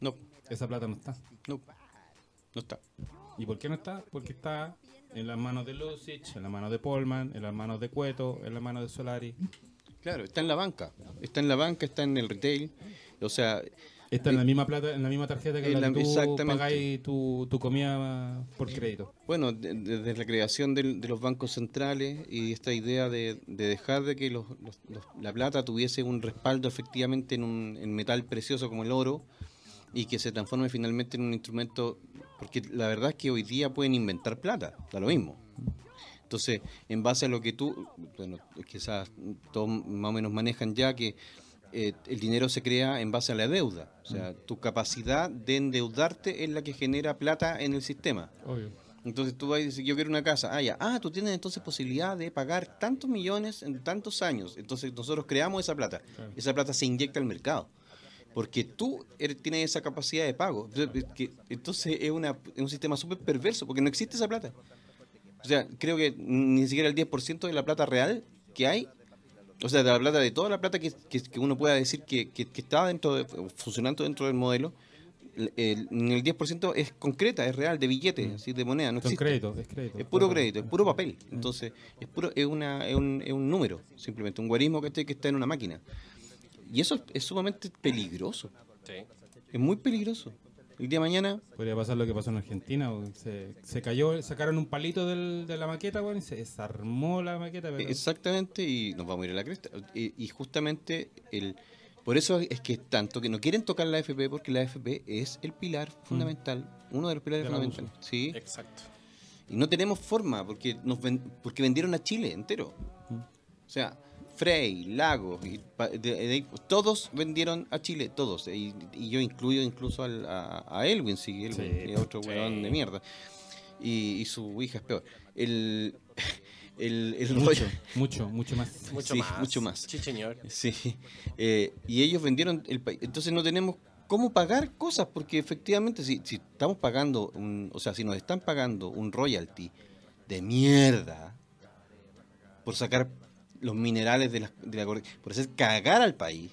No, Esa plata no está. no, no está. ¿Y por qué no está? Porque está en las manos de Lucic, en las manos de Polman, en las manos de Cueto, en las manos de Solari. Claro, está en la banca. Está en la banca, está en el retail. O sea, Está en la misma plata, en la misma tarjeta que la la- que tú pagáis tu, tu comida por crédito. Bueno, de- desde la creación de los bancos centrales y esta idea de, de dejar de que los- los- los- la plata tuviese un respaldo efectivamente en un en metal precioso como el oro y que se transforme finalmente en un instrumento, porque la verdad es que hoy día pueden inventar plata, da lo mismo. Entonces, en base a lo que tú, bueno, quizás todos más o menos manejan ya que eh, el dinero se crea en base a la deuda, o sea, tu capacidad de endeudarte es la que genera plata en el sistema. Obvio. Entonces tú vas y dices, yo quiero una casa. Ah, ya. Ah, tú tienes entonces posibilidad de pagar tantos millones en tantos años. Entonces nosotros creamos esa plata. Claro. Esa plata se inyecta al mercado. Porque tú eres- tienes esa capacidad de pago. Entonces es, una, es un sistema súper perverso porque no existe esa plata. O sea, creo que ni siquiera el 10% de la plata real que hay, o sea, de la plata, de toda la plata que, que- que uno pueda decir que, que- que está dentro de, funcionando dentro del modelo, el, el- el 10% es concreta, es real, de billete, así, de moneda, no existe. créditos, es crédito. Es puro crédito, es puro papel. Entonces, es puro es una es un, es un número, simplemente un guarismo que está, que está en una máquina. Y eso es, es sumamente peligroso. Sí. Es muy peligroso. El día de mañana, Podría pasar lo que pasó en Argentina. Se, se cayó, sacaron un palito del- de la maqueta, weón, y se desarmó la maqueta. Pero... exactamente, y nos vamos a ir a la cresta. Y, y justamente, el por eso es que es tanto que no quieren tocar la AFP, porque la AFP es el pilar fundamental, uno de los pilares fundamentales. Sí. Exacto. Y no tenemos forma, porque nos ven- porque vendieron a Chile entero. O sea, Frey, Lagos, y pa- de- de- todos vendieron a Chile, todos. Y, y yo incluyo incluso al- a, a Elwin, sí, Elwin, Sí. que es otro Sí. de mierda. Y, y su hija es peor. El, el, el Mucho, rollo- mucho, mucho más. Mucho Sí, más. mucho más. Sí, señor. Sí, eh, y ellos vendieron el país. Entonces no tenemos cómo pagar cosas, porque efectivamente si, si estamos pagando, un, o sea, si nos están pagando un royalty de mierda por sacar los minerales de la, de la por hacer cagar al país,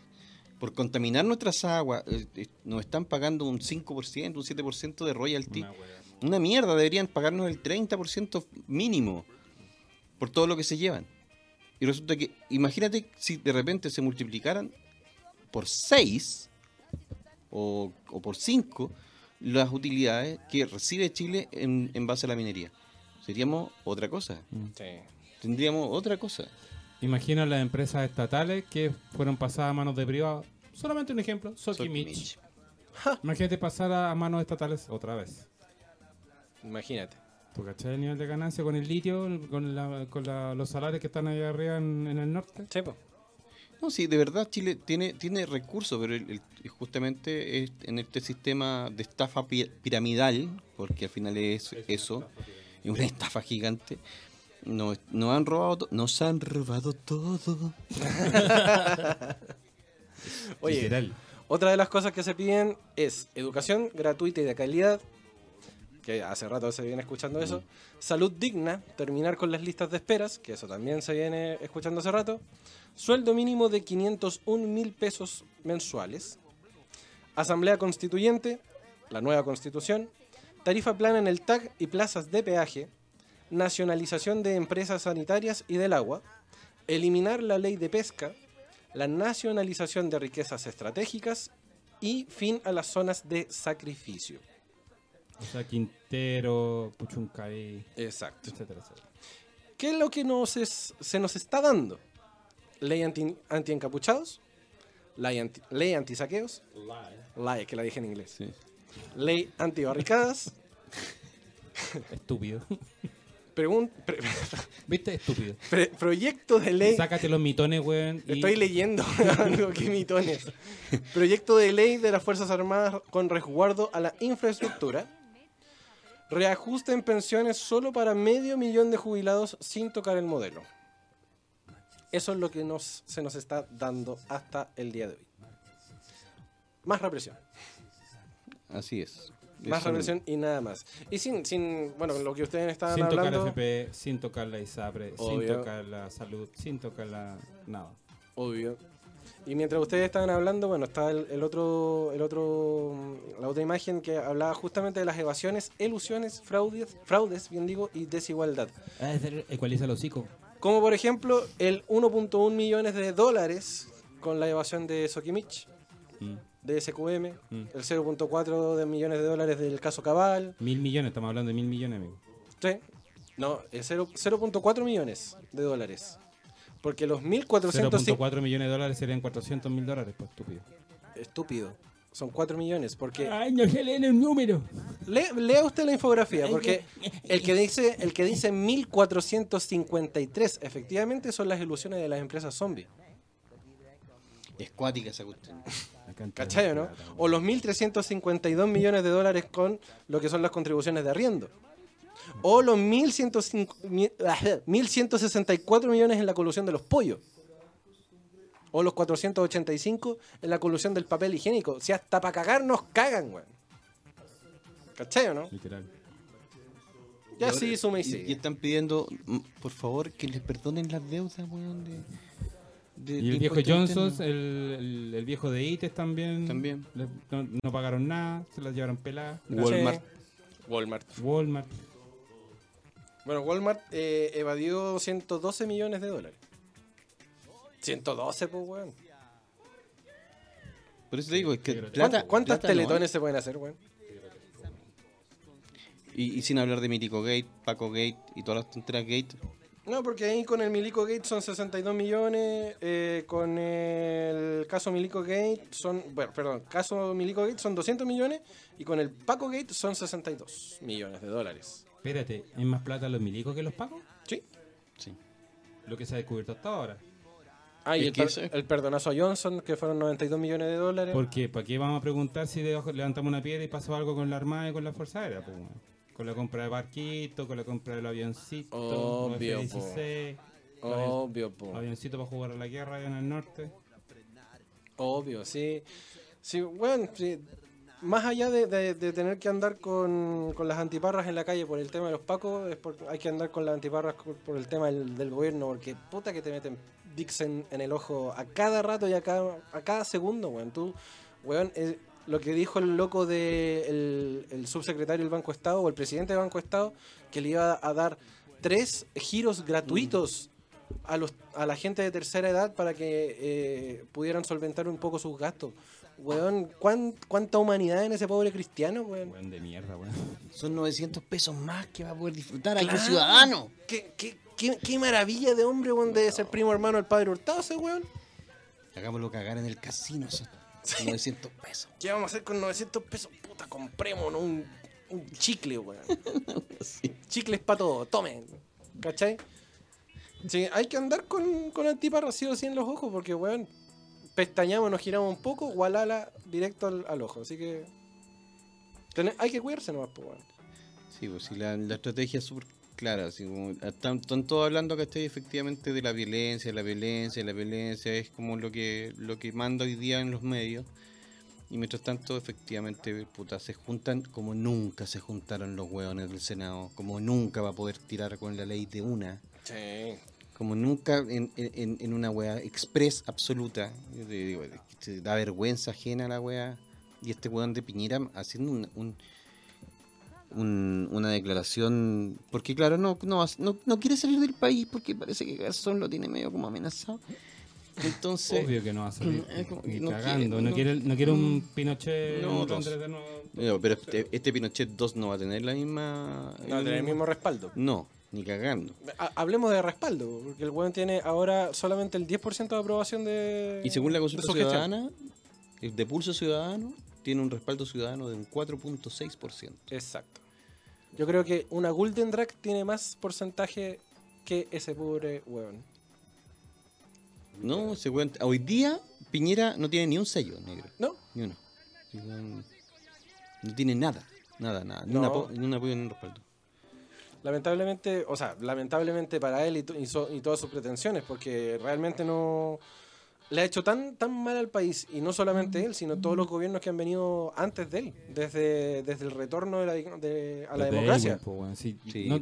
por contaminar nuestras aguas, eh, eh, nos están pagando un 5%, un 7% de royalty. Una mierda, deberían pagarnos el 30% mínimo por todo lo que se llevan. Y resulta que, imagínate si de repente se multiplicaran por 6 o, o por 5 las utilidades que recibe Chile en, en base a la minería. Seríamos otra cosa. Sí. Tendríamos otra cosa. Imagina las empresas estatales que fueron pasadas a manos de privados. Solamente un ejemplo, Sokimich. Imagínate pasar a, manos estatales otra vez. Imagínate. ¿Tú cachai el nivel de ganancia con el litio, con, la- con la- los salarios que están ahí arriba en, en el norte? Sí, po. No, sí, de verdad Chile tiene, tiene recursos, pero el- el- justamente es en este sistema de estafa pi- piramidal, porque al final es eso, es una estafa gigante, nos, nos han robado, nos han robado todo. Oye, Literal. Otra de las cosas que se piden es educación gratuita y de calidad, que hace rato se viene escuchando eso, salud digna, terminar con las listas de esperas, que eso también se viene escuchando hace rato, sueldo mínimo de 501 mil pesos mensuales, asamblea constituyente, la nueva constitución, tarifa plana en el TAC y plazas de peaje, nacionalización de empresas sanitarias y del agua, eliminar la ley de pesca, la nacionalización de riquezas estratégicas y fin a las zonas de sacrificio. O sea, Quintero, Puchuncaí, Exacto. etcétera, etcétera. ¿Qué es lo que nos es- se nos está dando? Ley anti, anti-encapuchados, ley, anti, ley anti-saqueos, ley, que la dije en inglés, Sí. ley anti-barricadas, Estúpido. Pregun- pre- ¿Viste? Estúpido. pre- proyecto de ley... Sácate los mitones, weón. y- Estoy leyendo, qué mitones. Proyecto de ley de las Fuerzas Armadas con resguardo a la infraestructura. Reajuste en pensiones solo para medio millón de jubilados sin tocar el modelo. Eso es lo que nos, se nos está dando hasta el día de hoy. Más represión. Así es. Más Eso- represión y nada más. Y sin, sin bueno, lo que ustedes estaban Sin tocar hablando... FP, sin tocar la ISAPRE, sin Obvio. tocar la salud, sin tocar la... nada. Obvio. Y mientras ustedes estaban hablando, bueno, está el, el otro, el otro, mm, la otra imagen que hablaba justamente de las evasiones, ilusiones, fraudes, fraudes, bien digo, y desigualdad. Ah, es el- Ecualiza el hocico. Como por ejemplo el 1.1 millones de dólares con la evasión de Sokimich, Mm. De SQM, Mm. el 0.4 de millones de dólares del caso Cabal, Mil millones, estamos hablando de mil millones, amigo. ¿sí? No, el 0 0.4 millones de dólares. Porque los 1.405... 0.4 millones de dólares serían 400 mil dólares, pues estúpido. Estúpido. Son 4 millones, porque... Ay, no se leen el número. Le- lea usted la infografía, porque el que dice el que dice 1453 efectivamente son las ilusiones de las empresas zombies. Es cuática esa cuestión. ¿Cachai o no? O los 1.352 millones de dólares con lo que son las contribuciones de arriendo. O los 1.105 mil- 1.164 millones en la colusión de los pollos. O los 485 en la colusión del papel higiénico. Si hasta para cagar nos cagan, weón. ¿Cachai o no? Literal. Ya ahora- sí, suma y Y, sigue. y están pidiendo, por favor, que les perdonen las deudas, weón. De, de- Y el viejo Johnson, el, el- el viejo de ITES también. También. Le- no, no pagaron nada, se las llevaron peladas. Walmart. Walmart. Walmart. Bueno, Walmart eh, evadió 112 millones de dólares. 112, pues, weón. Por eso te digo, es que ¿Cuántas- plata. ¿Cuántas, cuántas plata no teletones se pueden hacer, weón? Y, y sin hablar de Mítico Gate, Paco Gate y todas las tonteras Gate. No, porque ahí con el Milico Gate son 62 millones, eh, con el caso Milico Gate son, bueno, perdón, caso Milico Gate son 200 millones y con el Paco Gate son 62 millones de dólares. Espérate, ¿hay más plata los milicos que los pagos? Sí. Sí. Lo que se ha descubierto hasta ahora. Ah, y el, per- perdonazo a Johnson, que fueron 92 millones de dólares. Porque, ¿para qué vamos a preguntar si debajo levantamos una piedra y pasó algo con la Armada y con la Fuerza Aérea? pues? Con la compra de barquito, con la compra del avioncito, Obvio, los F-16, Obvio, po. avioncito para jugar a la guerra allá en el norte. Obvio, sí. Sí, bueno, sí. Más allá de, de- de tener que andar con, con las antiparras en la calle por el tema de los pacos, es porque hay que andar con las antiparras por, el tema del, del gobierno, porque puta que te meten Dixon en el ojo a cada rato y a cada, a cada segundo, weón. Tú, weón, eh, lo que dijo el loco de el, el subsecretario del Banco Estado o el presidente del Banco Estado, que le iba a dar tres giros gratuitos a, los, a la gente de tercera edad para que eh, pudieran solventar un poco sus gastos. Weón, ¿cuán- ¿cuánta humanidad en ese pobre cristiano, weón? Weón de mierda, weón. Son 900 pesos más que va a poder disfrutar Claro. aquí ciudadano. ¿Qué, qué, qué, qué maravilla de hombre, weón, de ser primo hermano del padre Hurtado ese, weón. Hagámoslo cagar en el casino, esos 900 pesos. ¿Qué vamos a hacer con 900 pesos? Puta, comprémonos un, un chicle, weón. Chicles para todo, tomen. ¿Cachai? Sí, hay que andar con, con antiparras sí o sí en los ojos porque, weón, pestañamos, nos giramos un poco, gualala directo al, al ojo. Así que hay que cuidarse nomás, pues, weón. Sí, pues sí, la, la estrategia es súper clara. Así como, están, están todos hablando que estoy efectivamente de la violencia, la violencia, la violencia es como lo que, lo que manda hoy día en los medios. Y mientras tanto, efectivamente, puta, se juntan como nunca se juntaron los hueones del Senado, como nunca va a poder tirar con la ley de una, Sí. como nunca en, en, en una wea express absoluta. Digo, da vergüenza ajena a la wea. Y este weón de Piñera haciendo un, un- un- una declaración. Porque, claro, no, no, no, no quiere salir del país porque parece que Garzón lo tiene medio como amenazado. Entonces. Obvio que no va a salir. Es como que Ni no cagando. quiere, no, no- quiere, no quiere un Pinochet No, dos. Pero este, este Pinochet 2 no va a tener la misma. No, tener el mismo respaldo. No, ni cagando. Ha- Hablemos de respaldo, porque el weón tiene ahora solamente el 10% de aprobación de. Y según la consulta ciudadana, el de Pulso Ciudadano tiene un respaldo ciudadano de un 4.6%. Exacto. Yo creo que una Golden Drag tiene más porcentaje que ese pobre weón. No, se cuenta. Hoy día Piñera no tiene ni un sello negro. ¿No? Ni uno. No, tiene nada. Nada, nada. Ni, No. un apo- ni un apoyo ni un respaldo. Lamentablemente, o sea, lamentablemente para él y, to- y so- y todas sus pretensiones, porque realmente no le ha hecho tan tan mal al país y no solamente él, sino todos los gobiernos que han venido antes de él, desde, desde el retorno de la, de- a la Los de democracia. Po, weón, sí. Sí. No-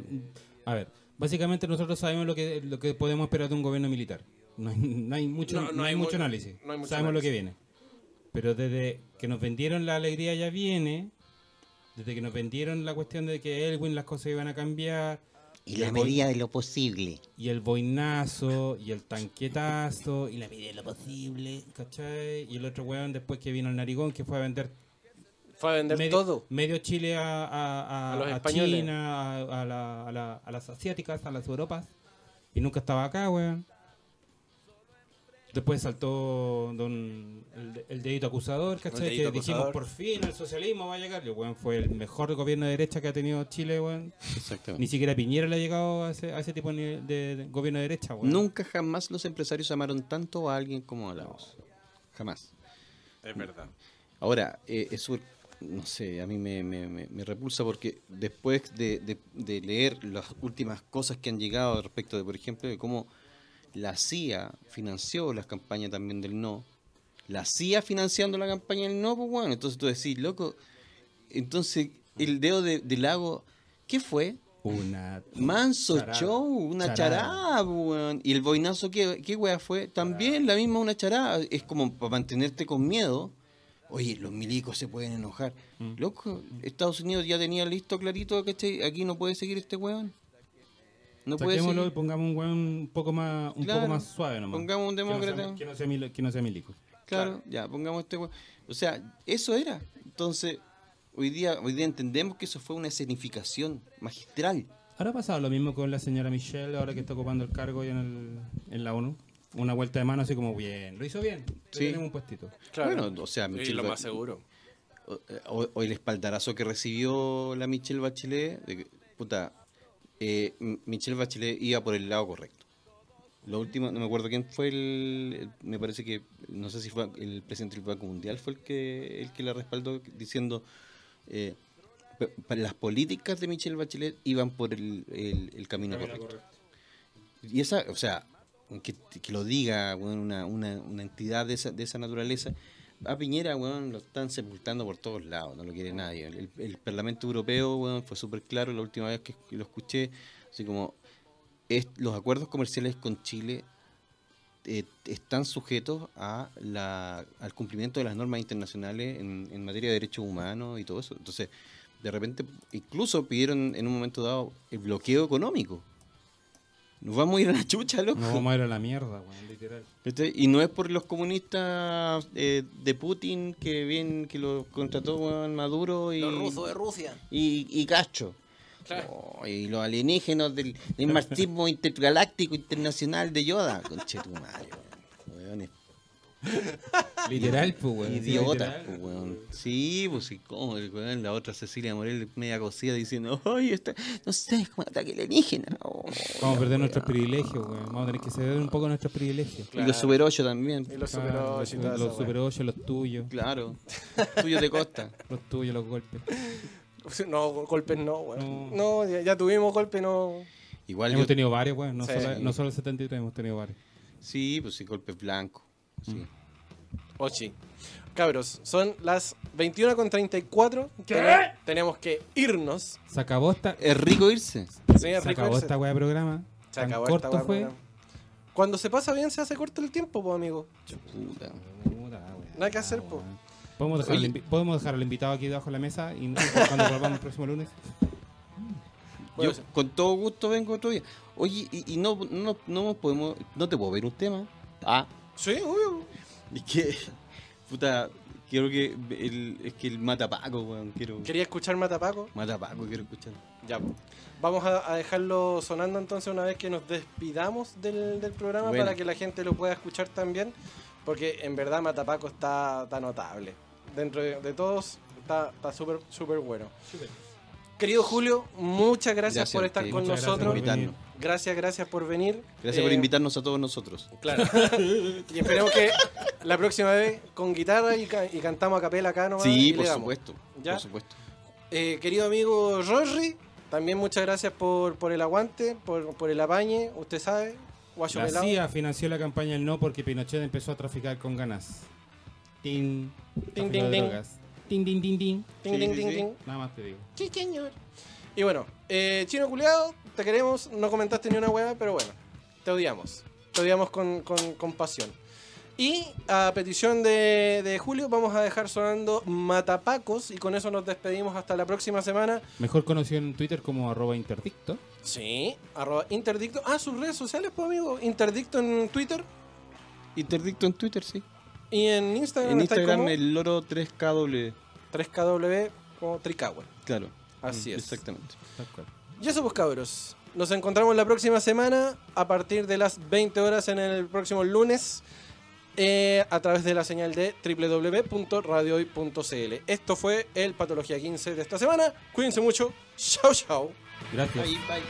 a ver, básicamente nosotros sabemos lo que, lo que podemos esperar de un gobierno militar. No hay, no hay mucho, No, no, no hay hay mucho mu- análisis. no hay mucho Sabemos lo análisis. que viene. Pero desde que nos vendieron la alegría ya viene, desde que nos vendieron la cuestión de que Elwin las cosas iban a cambiar, Y la medida de lo posible. y el boinazo, y el tanquetazo, y la medida de lo posible, ¿cachai? Y el otro weón después que vino el narigón que fue a vender Fue a vender medio, todo. medio Chile a, a, a- A los a españoles. China, a, a la- a la- a las asiáticas, a las europas. Y nunca estaba acá, weón. Después saltó don, el, el dedito acusador, ¿cachai? dedito Que dijimos, por fin el socialismo va a llegar. Fue el mejor gobierno de derecha que ha tenido Chile, weón. Ni Exactamente. siquiera Piñera le ha llegado a ese, a ese tipo de, de- de gobierno de derecha, weón. Nunca jamás los empresarios amaron tanto a alguien como a Lagos. Jamás. Es verdad. Ahora, eh, eso, no sé, a mí me, me- me- me repulsa porque después de, de- de leer las últimas cosas que han llegado respecto de, por ejemplo, de cómo la CIA financió las campañas también del no, la CIA financiando la campaña del no, pues bueno, entonces tú decís, loco, entonces el dedo de, de Lago, ¿qué fue? Una... Manso Charada. show, una Charada. charada, weón. Y el boinazo, ¿qué, qué wea fue? También la misma una charada. Es como para mantenerte con miedo. Oye, los milicos se pueden enojar. Mm. Loco, Estados Unidos ya tenía listo, clarito, ¿cachai? Aquí no puede seguir este weón. No puede Saquémoslo y seguir. pongamos un weón un poco más, un Claro. poco más suave nomás. Pongamos un demócrata. Que no sea, mil- que no sea milico. Claro, ya, pongamos este weón. O sea, eso era. Entonces, hoy día, hoy día entendemos que eso fue una escenificación magistral. Ahora ha pasado lo mismo con la señora Michelle, ahora que está ocupando el cargo en, el, en la ONU. Una vuelta de mano así como, bien, lo hizo bien. Sí. tenemos un puestito. Claro. Bueno, o sea, y Michelle lo más seguro. o, o- o el espaldarazo que recibió la Michelle Bachelet, de que, puta, eh, Michelle Bachelet iba por el lado correcto. Lo último, no me acuerdo quién fue el, me parece que, no sé si fue el presidente del Banco Mundial, fue el que, el que la respaldó diciendo, eh, las políticas de Michelle Bachelet iban por el, el- el camino correcto. Y esa, o sea, que, que lo diga una, una, una entidad de esa, de esa naturaleza, a Piñera, weón, lo están sepultando por todos lados, no lo quiere nadie. El, el Parlamento Europeo, weón, fue súper claro la última vez que lo escuché, así como es, los acuerdos comerciales con Chile eh, están sujetos a la, al cumplimiento de las normas internacionales en, en materia de derechos humanos y todo eso. Entonces, de repente, incluso pidieron en un momento dado el bloqueo económico. Nos vamos a ir a la chucha, loco. No vamos a ir a la mierda, weón, literal. Y no es por los comunistas eh, de Putin que bien que lo contrató weón, Maduro y, de Rusia. y, y Castro. Oh, y los alienígenas del, del marxismo intergaláctico internacional de Yoda. Conchetumario, Literal, pues, weón. literal. pues, weón. Sí, pues sí, weón, la otra Cecilia Morel media cosida diciendo, ay, esta, no sé, es como un ataque alienígena. Oh, Vamos a perder nuestros privilegios, weón. Vamos a tener que ceder un poco nuestros privilegios. Y los Super 8 también. Y los Claro, Super los, 8 y toda los Super 8, los tuyos. Claro. Tuyo de costa. Los tuyos, los golpes. No, golpes no, weón. No. No, ya, ya tuvimos golpes, no. Igual hemos yo- tenido varios, weón. No, Sí. solo, no solo el 73, hemos tenido varios. Sí, pues sí, golpes blancos. Sí. Mm. Ochi. Cabros, son las 21.34. ¿Qué? tenemos que irnos. Se acabó esta, Es rico irse. Sí, se rico acabó irse. esta weá de programa. Se Tan acabó corto esta fue. weá, Cuando se pasa bien se hace corto el tiempo, pues, amigo. Puta. Puta, weá, Nada que hacer, po. ¿Podemos dejar, al Oye. invi- podemos dejar al invitado aquí debajo de la mesa y cuando volvamos el próximo lunes. Bueno, Yo con todo gusto vengo otro día. Oye, y, y no, no, no podemos, no te puedo ver un tema. Ah, Sí, obvio. es que, puta, quiero que, el, es que el Matapaco, weón, quiero, Quería escuchar Matapaco. Matapaco quiero escuchar. Ya, pues. Vamos a, a dejarlo sonando entonces una vez que nos despidamos del, del programa Bueno. para que la gente lo pueda escuchar también. Porque en verdad Matapaco está, está notable. Dentro de, de todos está está súper súper bueno. Querido Julio, muchas gracias, Gracias por estar con nosotros. Gracias, gracias por venir. Gracias por Eh, invitarnos a todos nosotros. Claro. y esperemos que la próxima vez con guitarra y, ca- y cantamos a capela acá nomás. y Sí, le por damos. supuesto. ¿Ya? Por supuesto. Eh, querido amigo Rory, también muchas gracias por, por el aguante, por, por el apañe. Usted sabe, guayo La. CIA financió la campaña del no porque Pinochet empezó a traficar con ganas. Tin. Tin, tin, tin. Tin, tin, tin. Nada más te digo. Sí, señor. Y bueno, eh, Chino Culeado, te queremos. No comentaste ni una hueá, pero bueno, te odiamos. Lo odiamos con, con- con pasión. Y a petición de, de Julio vamos a dejar sonando Matapacos y con eso nos despedimos hasta la próxima semana. Mejor conocido en Twitter como arroba interdicto. Sí, arroba interdicto. Ah, sus redes sociales, pues amigo. Interdicto en Twitter Interdicto en Twitter, sí. y en Instagram. En Instagram como el loro 3KW. 3KW como Tricahue. Claro. Así Mm, es. Exactamente. Tal cual. Y eso pues cabros. Nos encontramos la próxima semana a partir de las 20 horas en el próximo lunes eh, a través de la señal de www.radiohoy.cl. Esto fue el Patología 15 de esta semana. Cuídense mucho. Chao, chao. Gracias. Bye, bye.